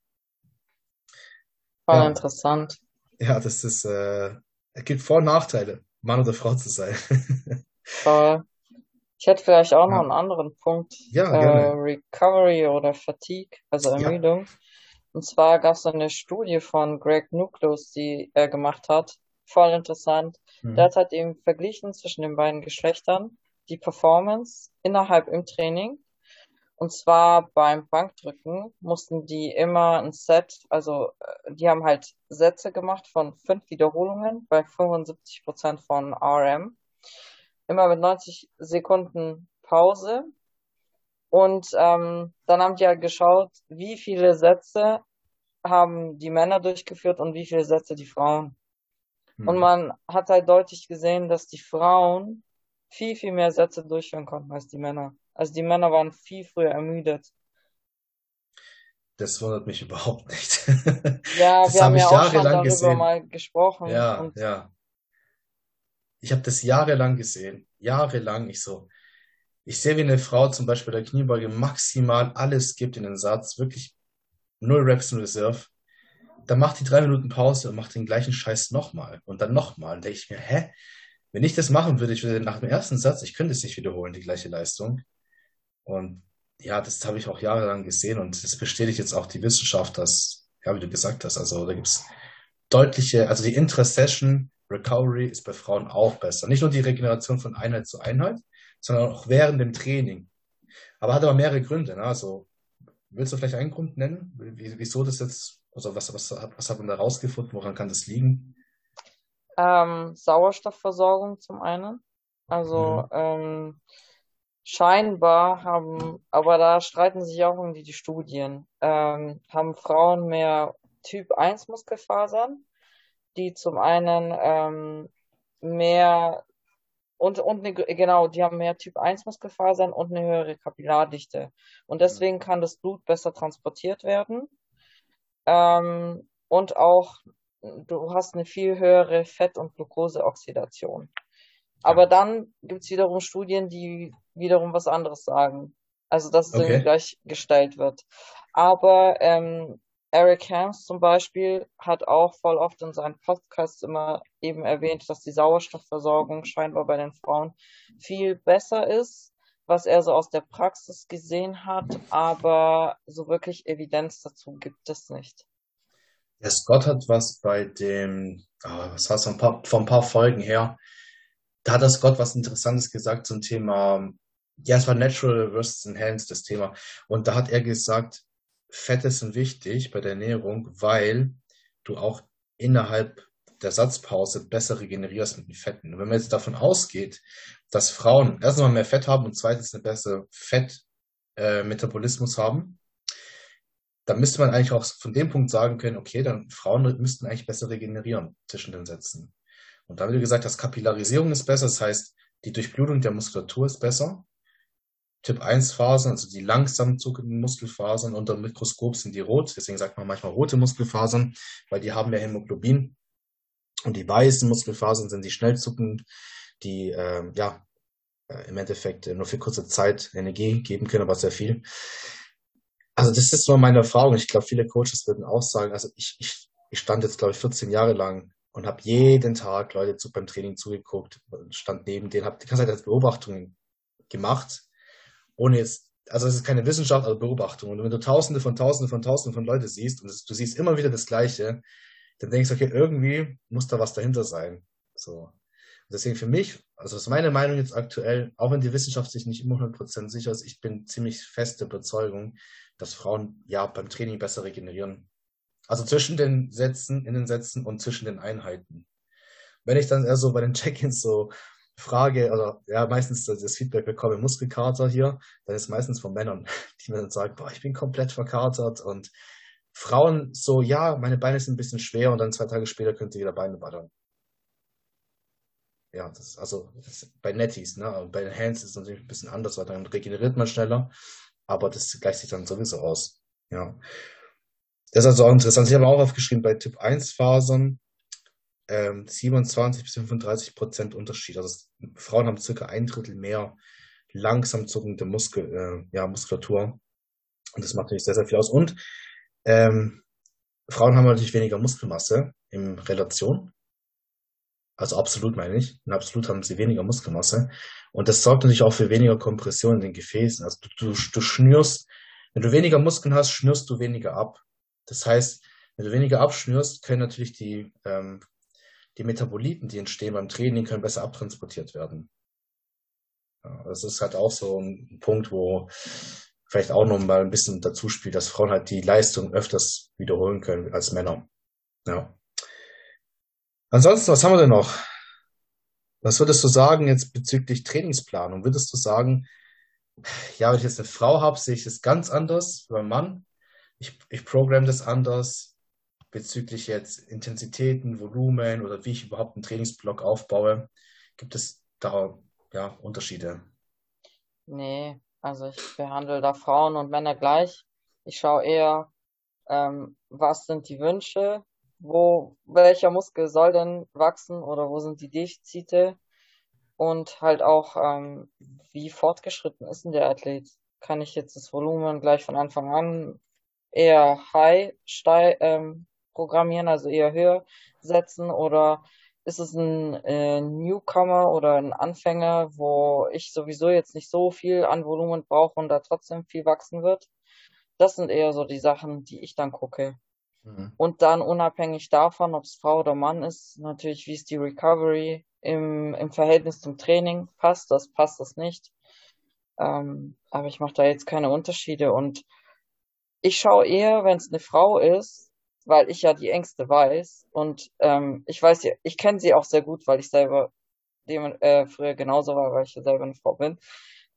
Voll ja. interessant. Ja, das ist, äh, es gibt Vor- und Nachteile, Mann oder Frau zu sein. [laughs] Voll. Ich hätte vielleicht auch noch ja. einen anderen Punkt. Ja, äh, Recovery oder Fatigue, also Ermüdung. Ja. Und zwar gab es eine Studie von Greg Nucleus, die er gemacht hat. Voll interessant. Mhm. Der hat halt eben verglichen zwischen den beiden Geschlechtern die Performance innerhalb im Training. Und zwar beim Bankdrücken mussten die immer ein Set, also äh, die haben halt Sätze gemacht von fünf Wiederholungen bei 75 Prozent von RM immer mit 90 Sekunden Pause. Und ähm, dann haben die halt geschaut, wie viele Sätze haben die Männer durchgeführt und wie viele Sätze die Frauen. Mhm. Und man hat halt deutlich gesehen, dass die Frauen viel, viel mehr Sätze durchführen konnten als die Männer. Also die Männer waren viel früher ermüdet. Das wundert mich [laughs] überhaupt nicht. Ja, das wir haben ja auch schon darüber gesehen. mal gesprochen. Ja, ja ich habe das jahrelang gesehen. Jahrelang. Ich so, ich sehe, wie eine Frau zum Beispiel bei der Kniebeuge maximal alles gibt in den Satz, wirklich null Reps in Reserve. Dann macht die drei Minuten Pause und macht den gleichen Scheiß nochmal und dann nochmal. Und denke ich mir, hä? Wenn ich das machen würde, ich würde nach dem ersten Satz, ich könnte es nicht wiederholen, die gleiche Leistung. Und ja, das habe ich auch jahrelang gesehen und das bestätigt jetzt auch die Wissenschaft, dass, ja, wie du gesagt hast, also da gibt es deutliche, also die Intra-Session Recovery ist bei Frauen auch besser. Nicht nur die Regeneration von Einheit zu Einheit, sondern auch während dem Training. Aber hat aber mehrere Gründe. Ne? Also, willst du vielleicht einen Grund nennen, wieso das jetzt, also was, was, was hat man da rausgefunden, woran kann das liegen? Ähm, Sauerstoffversorgung zum einen. Also mhm. ähm, scheinbar haben, aber da streiten sich auch irgendwie die Studien, ähm, haben Frauen mehr Typ 1 Muskelfasern die zum einen ähm, mehr und, und eine, genau, die haben mehr Typ 1 Muskelfasern und eine höhere Kapillardichte. Und deswegen kann das Blut besser transportiert werden. Ähm, und auch, du hast eine viel höhere Fett- und Glukoseoxidation. Aber dann gibt's wiederum Studien, die wiederum was anderes sagen. Also dass es okay. gleichgestellt wird. Aber ähm, Eric Hams zum Beispiel hat auch voll oft in seinen Podcasts immer eben erwähnt, dass die Sauerstoffversorgung scheinbar bei den Frauen viel besser ist, was er so aus der Praxis gesehen hat, aber so wirklich Evidenz dazu gibt es nicht. Der Scott hat was bei dem, oh, was war es, von ein, paar, Folgen her, da hat Scott was Interessantes gesagt zum Thema, ja, es war Natural versus Enhanced, das Thema. Und da hat er gesagt, Fette sind wichtig bei der Ernährung, weil du auch innerhalb der Satzpause besser regenerierst mit den Fetten. Und wenn man jetzt davon ausgeht, dass Frauen erstens mal mehr Fett haben und zweitens eine bessere Fettmetabolismus äh, haben, dann müsste man eigentlich auch von dem Punkt sagen können, okay, dann Frauen müssten eigentlich besser regenerieren zwischen den Sätzen. Und da wie du gesagt hast, Kapillarisierung ist besser, das heißt, die Durchblutung der Muskulatur ist besser. Typ 1 Fasern, also die langsam zuckenden Muskelfasern unter dem Mikroskop sind die rot, deswegen sagt man manchmal rote Muskelfasern, weil die haben ja Hämoglobin. Und die weißen Muskelfasern sind die schnell zuckenden, die ähm, ja äh, im Endeffekt nur für kurze Zeit Energie geben können, aber sehr viel. Also das ist so meine Erfahrung. Ich glaube, viele Coaches würden auch sagen, also ich, ich, ich stand jetzt, glaube ich, 14 Jahre lang und habe jeden Tag Leute zu, beim Training zugeguckt, stand neben denen, habe die ganze Zeit als Beobachtungen gemacht, ohne jetzt, also es ist keine Wissenschaft, aber Beobachtung. Und wenn du Tausende von Tausende von Tausenden von Leute siehst und das, du siehst immer wieder das Gleiche, dann denkst du, okay, irgendwie muss da was dahinter sein. So. Deswegen für mich, also ist meine Meinung jetzt aktuell, auch wenn die Wissenschaft sich nicht immer 100% sicher ist, ich bin ziemlich feste Überzeugung, dass Frauen ja beim Training besser regenerieren. Also zwischen den Sätzen, in den Sätzen und zwischen den Einheiten. Wenn ich dann eher so bei den Check-ins so frage, oder ja, meistens das Feedback bekomme, Muskelkater hier, dann ist meistens von Männern, [laughs] die mir dann sagen, boah, ich bin komplett verkatert und Frauen so, ja, meine Beine sind ein bisschen schwer und dann zwei Tage später könnt ihr wieder Beine ballern. Ja, das ist also das ist bei Netties, ne? Bei den Hands ist es natürlich ein bisschen anders, weil dann regeneriert man schneller aber das gleicht sich dann sowieso aus. Ja. Das ist also auch interessant. Ich habe auch aufgeschrieben, bei Typ 1 Fasern ähm, 27 bis 35 Prozent Unterschied. Also Frauen haben circa ein Drittel mehr langsam zuckende Muskel, äh, ja, Muskulatur. Und das macht natürlich sehr, sehr viel aus. Und ähm, Frauen haben natürlich weniger Muskelmasse in Relation. Also absolut meine ich. In absolut haben sie weniger Muskelmasse. Und das sorgt natürlich auch für weniger Kompression in den Gefäßen. Also du, du, du schnürst, wenn du weniger Muskeln hast, schnürst du weniger ab. Das heißt, wenn du weniger abschnürst, können natürlich die, ähm, die Metaboliten, die entstehen beim Training, können besser abtransportiert werden. Ja, das ist halt auch so ein Punkt, wo vielleicht auch noch mal ein bisschen dazu spielt, dass Frauen halt die Leistung öfters wiederholen können als Männer. Ja. Ansonsten, was haben wir denn noch? Was würdest du sagen jetzt bezüglich Trainingsplanung? Würdest du sagen, ja, wenn ich jetzt eine Frau habe, sehe ich das ganz anders beim Mann. Ich, ich programme das anders bezüglich jetzt Intensitäten, Volumen oder wie ich überhaupt einen Trainingsblock aufbaue. Gibt es da ja, Unterschiede? Nee, also ich behandle da Frauen und Männer gleich. Ich schaue eher, ähm, was sind die Wünsche, wo, welcher Muskel soll denn wachsen oder wo sind die Defizite und halt auch, ähm, wie fortgeschritten ist denn der Athlet? Kann ich jetzt das Volumen gleich von Anfang an eher high steil, ähm, programmieren, also eher höher setzen oder ist es ein äh, Newcomer oder ein Anfänger, wo ich sowieso jetzt nicht so viel an Volumen brauche und da trotzdem viel wachsen wird? Das sind eher so die Sachen, die ich dann gucke. Mhm. Und dann unabhängig davon, ob es Frau oder Mann ist, natürlich, wie ist die Recovery im, im Verhältnis zum Training? Passt das, passt das nicht? Ähm, aber ich mache da jetzt keine Unterschiede und ich schaue eher, wenn es eine Frau ist, weil ich ja die Ängste weiß und ähm, ich weiß ich kenne sie auch sehr gut, weil ich selber dem, äh, früher genauso war, weil ich ja selber eine Frau bin.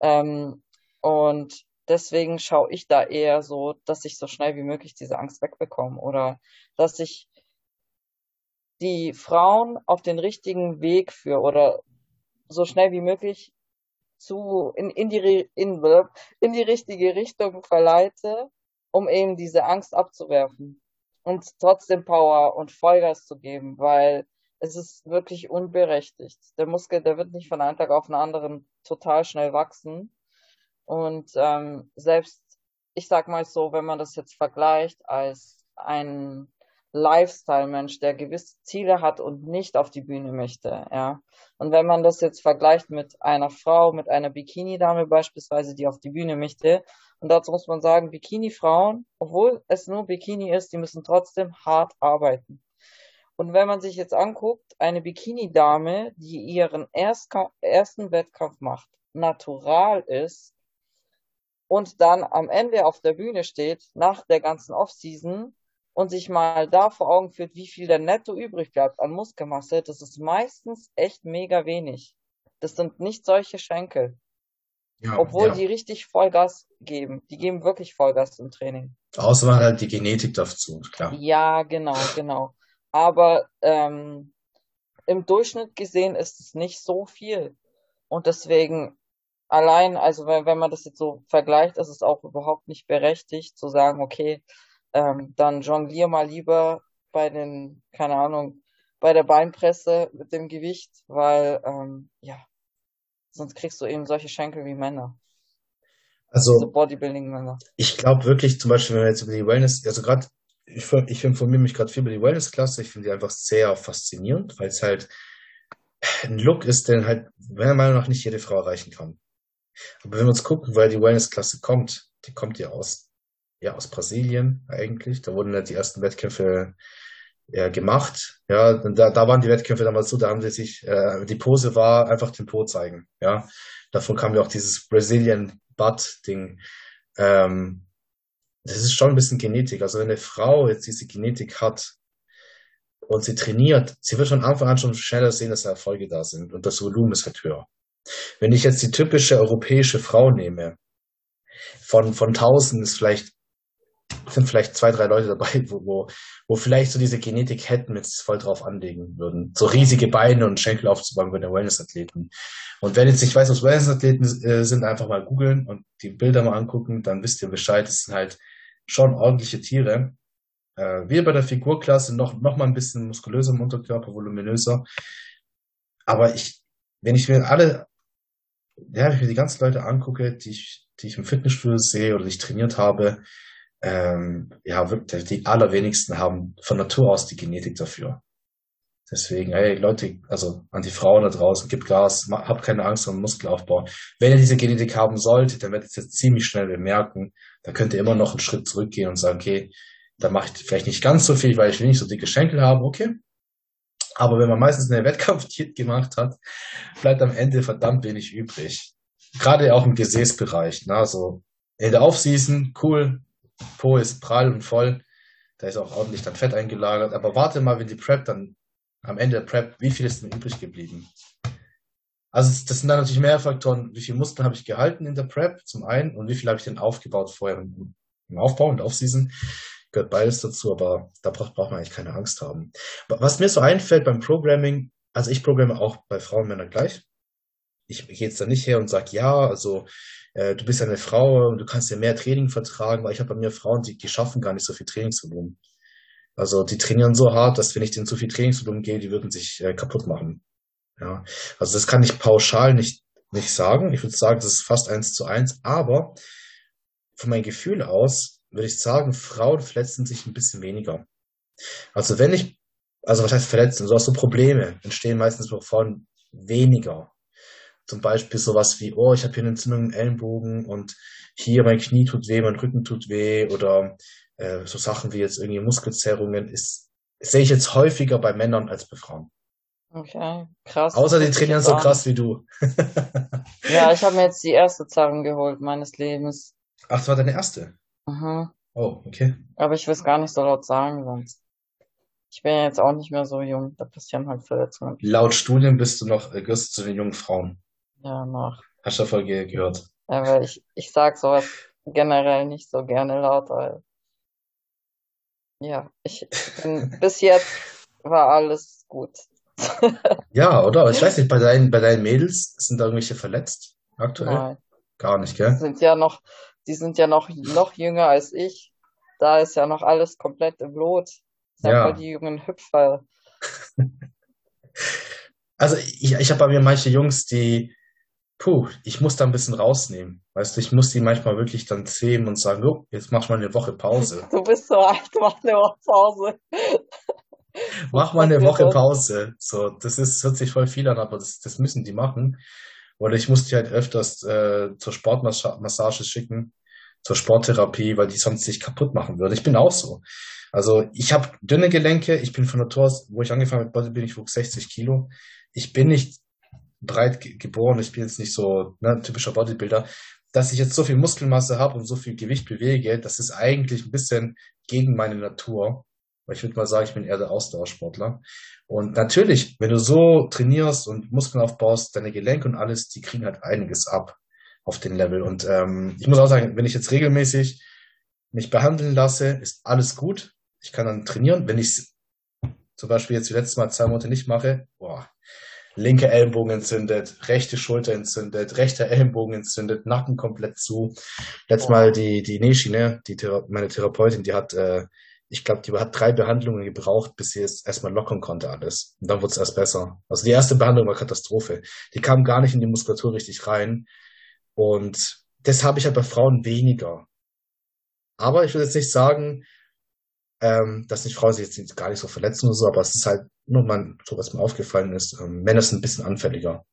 Ähm, und deswegen schaue ich da eher so, dass ich so schnell wie möglich diese Angst wegbekomme oder dass ich die Frauen auf den richtigen Weg führe oder so schnell wie möglich zu in, in die in, in die richtige Richtung verleite, um eben diese Angst abzuwerfen und trotzdem Power und Vollgas zu geben, weil es ist wirklich unberechtigt. Der Muskel, der wird nicht von einem Tag auf den anderen total schnell wachsen und ähm, selbst, ich sag mal so, wenn man das jetzt vergleicht als ein Lifestyle-Mensch, der gewisse Ziele hat und nicht auf die Bühne möchte, ja. Und wenn man das jetzt vergleicht mit einer Frau, mit einer Bikini-Dame beispielsweise, die auf die Bühne möchte, und dazu muss man sagen, Bikini-Frauen, obwohl es nur Bikini ist, die müssen trotzdem hart arbeiten. Und wenn man sich jetzt anguckt, eine Bikini-Dame, die ihren ersten Wettkampf macht, natural ist, und dann am Ende auf der Bühne steht, nach der ganzen Offseason und sich mal da vor Augen führt, wie viel der netto übrig bleibt an Muskelmasse, das ist meistens echt mega wenig. Das sind nicht solche Schenkel. Ja, Obwohl ja. die richtig Vollgas geben. Die geben wirklich Vollgas im Training. Außer man halt die Genetik dazu, klar. Ja, genau, genau. Aber ähm, im Durchschnitt gesehen ist es nicht so viel. Und deswegen allein, also wenn, wenn man das jetzt so vergleicht, ist es auch überhaupt nicht berechtigt zu sagen, okay, ähm, dann jonglier mal lieber bei den, keine Ahnung, bei der Beinpresse mit dem Gewicht, weil ähm, ja, sonst kriegst du eben solche Schenkel wie Männer. Also Diese Bodybuilding-Männer. ich glaube wirklich, zum Beispiel, wenn wir jetzt über die Wellness, also gerade, ich, ich informiere mich gerade viel über die Wellness-Klasse, ich finde die einfach sehr faszinierend, weil es halt ein Look ist, den halt meiner Meinung nach nicht jede Frau erreichen kann. Aber wenn wir uns gucken, woher die Wellness-Klasse kommt, die kommt ja aus, ja, aus Brasilien eigentlich. Da wurden ja die ersten Wettkämpfe ja, gemacht. Ja, da, da waren die Wettkämpfe damals so, da haben sie sich, äh, die Pose war einfach den Po zeigen. Ja, davon kam ja auch dieses Brazilian Butt Ding. Ähm, das ist schon ein bisschen Genetik. Also wenn eine Frau jetzt diese Genetik hat und sie trainiert, sie wird von Anfang an schon schneller sehen, dass da Erfolge da sind und das Volumen ist halt höher. Wenn ich jetzt die typische europäische Frau nehme, von, von tausend ist vielleicht, sind vielleicht zwei, drei Leute dabei, wo, wo, wo vielleicht so diese Genetik hätten, es voll drauf anlegen würden. So riesige Beine und Schenkel aufzubauen bei den Wellness-Athleten. Und wenn jetzt nicht weiß, was Wellness-Athleten äh, sind, einfach mal googeln und die Bilder mal angucken, dann wisst ihr Bescheid. Es sind halt schon ordentliche Tiere. Äh, wir bei der Figurklasse noch, noch mal ein bisschen muskulöser im Unterkörper, voluminöser. Aber ich, wenn ich mir alle, ja, wenn ich mir die ganzen Leute angucke, die ich, die ich im Fitnessstudio sehe oder die ich trainiert habe, ähm, ja, wirklich, die allerwenigsten haben von Natur aus die Genetik dafür. Deswegen, hey Leute, also an die Frauen da draußen, gibt Gas, habt keine Angst dem Muskelaufbau. Wenn ihr diese Genetik haben solltet, dann werdet ihr es ziemlich schnell bemerken. Da könnt ihr immer noch einen Schritt zurückgehen und sagen, okay, da mache ich vielleicht nicht ganz so viel, weil ich will nicht so dicke Schenkel haben, okay. Aber wenn man meistens eine Wettkampfdiät [laughs] gemacht hat, bleibt am Ende verdammt wenig übrig. Gerade auch im Gesäßbereich. Ne? Also in der Offseason, cool, Po ist prall und voll, da ist auch ordentlich dann Fett eingelagert. Aber warte mal, wenn die Prep dann am Ende der Prep, wie viel ist denn übrig geblieben? Also das sind dann natürlich mehr Faktoren, wie viel Muskeln habe ich gehalten in der Prep zum einen und wie viel habe ich denn aufgebaut vorher im, Aufbau und Offseason. Gehört beides dazu, aber da braucht, braucht man eigentlich keine Angst haben. Was mir so einfällt beim Programming, also ich programme auch bei Frauen und Männern gleich. Ich gehe jetzt da nicht her und sage, ja, also äh, du bist eine Frau und du kannst ja mehr Training vertragen, weil ich habe bei mir Frauen, die, die schaffen gar nicht so viel Trainingsvolumen. Also die trainieren so hart, dass wenn ich denen zu viel Trainingsvolumen gehe, die würden sich äh, kaputt machen. Ja, also das kann ich pauschal nicht nicht sagen. Ich würde sagen, das ist fast eins zu eins. Aber von meinem Gefühl aus würde ich sagen, Frauen verletzen sich ein bisschen weniger. Also wenn ich, also was heißt verletzen? So also so Probleme entstehen meistens bei Frauen weniger. Zum Beispiel sowas wie, oh, ich habe hier eine Entzündung im Ellenbogen und hier mein Knie tut weh, mein Rücken tut weh oder äh, so Sachen wie jetzt irgendwie Muskelzerrungen ist, sehe ich jetzt häufiger bei Männern als bei Frauen. Okay, krass. Außer die trainieren so krass wie du. [laughs] ja, ich habe mir jetzt die erste Zerrung geholt meines Lebens. Ach, das war deine erste? Mhm. Oh, okay. Aber ich will es gar nicht so laut sagen, sonst. Ich bin ja jetzt auch nicht mehr so jung, da passieren halt Verletzungen. Laut Studien bist du noch, äh, gehörst zu den jungen Frauen. Ja, noch. Hast du davon gehört? Weil ich, ich sag sowas generell nicht so gerne laut, weil ja, ich bin, [laughs] bis jetzt war alles gut. [laughs] ja, oder? Ich weiß nicht, bei deinen, bei deinen Mädels sind da irgendwelche verletzt aktuell? Nein. Gar nicht, gell? Die sind ja noch, die sind ja noch, noch jünger als ich. Da ist ja noch alles komplett im Blut. Ja. die jungen Hüpfer. [laughs] also ich, ich habe bei mir manche Jungs, die, puh, ich muss da ein bisschen rausnehmen. Weißt du, ich muss die manchmal wirklich dann zähmen und sagen, oh, jetzt mach mal eine Woche Pause. [laughs] Du bist so alt, mach eine Woche Pause. [laughs] mach mal eine Woche Pause. So, das ist, hört sich voll viel an, aber das, das müssen die machen. Oder ich muss die halt öfters äh, zur Sportmassage schicken, zur Sporttherapie, weil die sonst sich kaputt machen würde. Ich bin auch so. Also ich habe dünne Gelenke, ich bin von Natur aus, wo ich angefangen mit Bodybuilding, ich wog 60 Kilo. Ich bin nicht breit geboren, ich bin jetzt nicht so ne, typischer Bodybuilder. Dass ich jetzt so viel Muskelmasse habe und so viel Gewicht bewege, das ist eigentlich ein bisschen gegen meine Natur. Weil ich würde mal sagen, ich bin eher der Ausdauersportler. Und natürlich, wenn du so trainierst und Muskeln aufbaust, deine Gelenke und alles, die kriegen halt einiges ab auf den Level. Und ähm, ich muss auch sagen, wenn ich jetzt regelmäßig mich behandeln lasse, ist alles gut. Ich kann dann trainieren. Wenn ich zum Beispiel jetzt die letzten Mal zwei Monate nicht mache, boah, linke Ellenbogen entzündet, rechte Schulter entzündet, rechter Ellenbogen entzündet, Nacken komplett zu. Letztes Mal die, die Neshi, ne, die Thera meine Therapeutin, die hat, äh, ich glaube, die hat drei Behandlungen gebraucht, bis sie es erstmal lockern konnte alles. Und dann wurde es erst besser. Also die erste Behandlung war Katastrophe. Die kam gar nicht in die Muskulatur richtig rein. Und das habe ich halt bei Frauen weniger. Aber ich will jetzt nicht sagen, ähm, dass nicht Frauen sich jetzt gar nicht so verletzen oder so, aber es ist halt nur mal so, was mir aufgefallen ist, ähm, Männer sind ein bisschen anfälliger.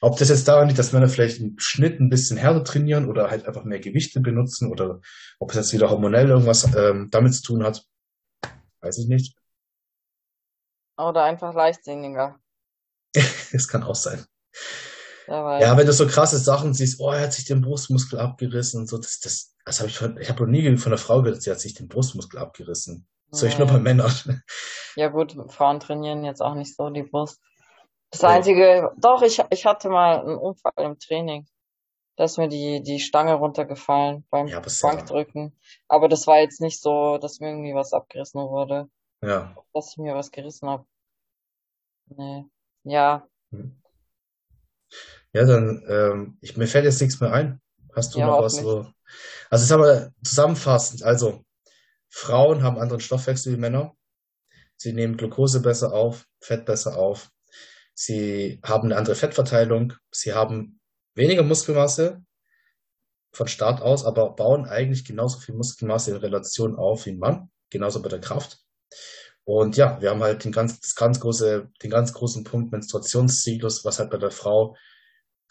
Ob das jetzt daran liegt, dass Männer vielleicht im Schnitt ein bisschen härter trainieren oder halt einfach mehr Gewichte benutzen oder ob es jetzt wieder hormonell irgendwas ähm, damit zu tun hat, weiß ich nicht. Oder einfach leichtsinniger. [laughs] Es kann auch sein. Ja, ja, wenn du so krasse Sachen siehst, oh, er hat sich den Brustmuskel abgerissen, so, das, das, das habe ich von, ich habe noch nie von einer Frau gehört, sie hat sich den Brustmuskel abgerissen. So ich nur bei Männern. [laughs] Ja gut, Frauen trainieren jetzt auch nicht so die Brust. Das ja. einzige, doch, ich, ich hatte mal einen Unfall im Training. Da ist mir die, die Stange runtergefallen beim ja, Bankdrücken. Ja. Aber das war jetzt nicht so, dass mir irgendwie was abgerissen wurde. Ja. Dass ich mir was gerissen habe. Nee. Ja. Hm. Ja, dann, ähm, ich, mir fällt jetzt nichts mehr ein. Hast du ja, noch was so? Also, jetzt haben wir zusammenfassend, also, Frauen haben anderen Stoffwechsel wie Männer. Sie nehmen Glucose besser auf, Fett besser auf. Sie haben eine andere Fettverteilung. Sie haben weniger Muskelmasse von Start aus, aber bauen eigentlich genauso viel Muskelmasse in Relation auf wie ein Mann. Genauso bei der Kraft. Und ja, wir haben halt den ganz, das ganz große, den ganz großen Punkt Menstruationszyklus, was halt bei der Frau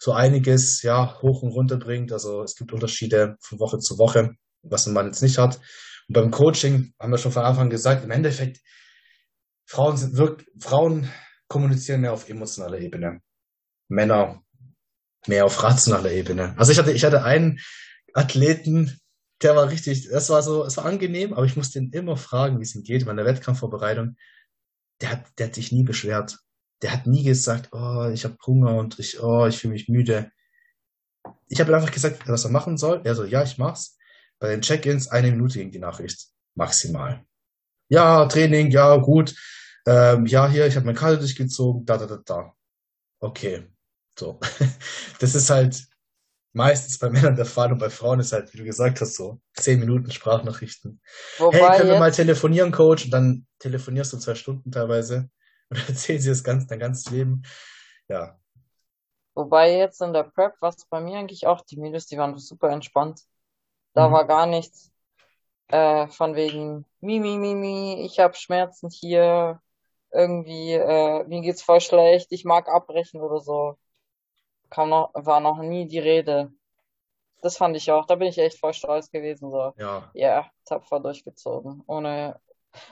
so einiges, ja, hoch und runter bringt. Also es gibt Unterschiede von Woche zu Woche, was ein Mann jetzt nicht hat. Und beim Coaching haben wir schon von Anfang gesagt, im Endeffekt, Frauen sind wirklich, Frauen kommunizieren mehr auf emotionaler Ebene. Männer mehr auf rationaler Ebene. Also ich hatte, ich hatte einen Athleten, der war richtig, das war so, es war angenehm, aber ich musste ihn immer fragen, wie es ihm geht in meiner Wettkampfvorbereitung. Der hat, der hat sich nie beschwert. Der hat nie gesagt, oh, ich habe Hunger und ich, oh, ich fühle mich müde. Ich habe einfach gesagt, was er machen soll. Er so, ja, ich mach's. Bei den Check-ins eine Minute ging die Nachricht. Maximal. Ja, Training, ja, gut. Ähm, ja, hier, ich habe mein Karte durchgezogen, da, da, da, da. Okay. So. [laughs] Das ist halt meistens bei Männern der Fall und bei Frauen ist halt, wie du gesagt hast, so zehn Minuten Sprachnachrichten. Wobei hey, können wir mal telefonieren, Coach? Und dann telefonierst du zwei Stunden teilweise [laughs] und erzählen sie das ganze, dein ganzes Leben. Ja. Wobei jetzt in der Prep, was bei mir eigentlich auch, die Mädels, die waren super entspannt. Da mhm. war gar nichts äh, von wegen mi, mi, mi, mi, ich habe Schmerzen hier, irgendwie, äh, mir geht's voll schlecht, ich mag abbrechen oder so. Kam noch, war noch nie die Rede. Das fand ich auch, da bin ich echt voll stolz gewesen, so. Ja. Ja, tapfer durchgezogen. Ohne,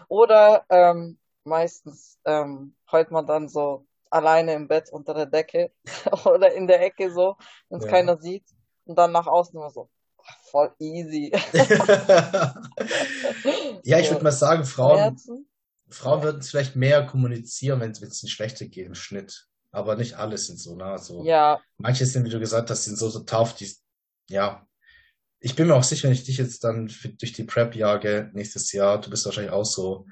oder, ähm, meistens, ähm, heult man dann so alleine im Bett unter der Decke [laughs] oder in der Ecke so, wenn es ja. keiner sieht. Und dann nach außen immer so, voll easy. [laughs] ja, ich würde mal sagen, Frauen, Frauen würden es vielleicht mehr kommunizieren, wenn es nicht schlechter geht im Schnitt. Aber nicht alle sind so, ne? Also, ja. Manche sind, wie du gesagt hast, sind so, so tauf, die, ja. Ich bin mir auch sicher, wenn ich dich jetzt dann für, durch die Prep jage nächstes Jahr, du bist wahrscheinlich auch so,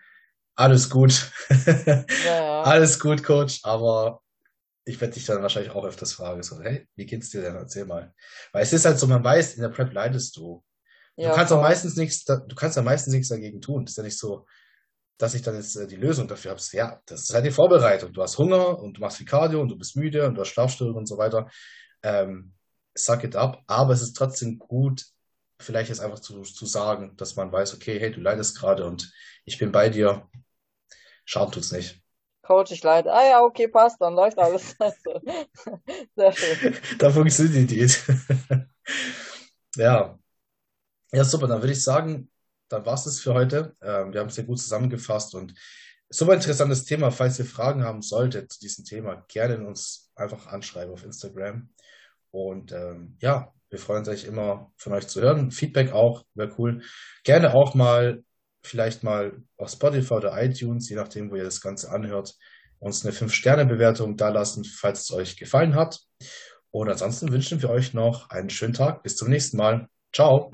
alles gut. [laughs] Ja, alles gut, Coach, aber ich werde dich dann wahrscheinlich auch öfters fragen, so, hey, wie geht's dir denn? Erzähl mal. Weil es ist halt so, man weiß, in der Prep leidest du. Du ja, kannst auch meistens nichts, du kannst ja meistens nichts dagegen tun. Das ist ja nicht so, dass ich dann jetzt äh, die Lösung dafür habe. Ja, das ist halt die Vorbereitung. Du hast Hunger und du machst viel Cardio und du bist müde und du hast Schlafstörungen und so weiter. Ähm, suck it up. Aber es ist trotzdem gut, vielleicht jetzt einfach zu, zu sagen, dass man weiß, okay, hey, du leidest gerade und ich bin bei dir. Schaden tut's nicht. Coach, ich leide. Ah ja, okay, passt, dann läuft alles. [laughs] Sehr schön. da funktioniert die Diät. [laughs] ja. Ja, super, dann würde ich sagen, dann war es das für heute. Ähm, wir haben es sehr gut zusammengefasst und super interessantes Thema. Falls ihr Fragen haben solltet zu diesem Thema, gerne uns einfach anschreiben auf Instagram. Und ähm, ja, wir freuen uns eigentlich immer von euch zu hören. Feedback auch, wäre cool. Gerne auch mal vielleicht mal auf Spotify oder iTunes, je nachdem, wo ihr das Ganze anhört, uns eine 5-Sterne-Bewertung da lassen, falls es euch gefallen hat. Und ansonsten wünschen wir euch noch einen schönen Tag. Bis zum nächsten Mal. Ciao.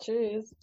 Tschüss.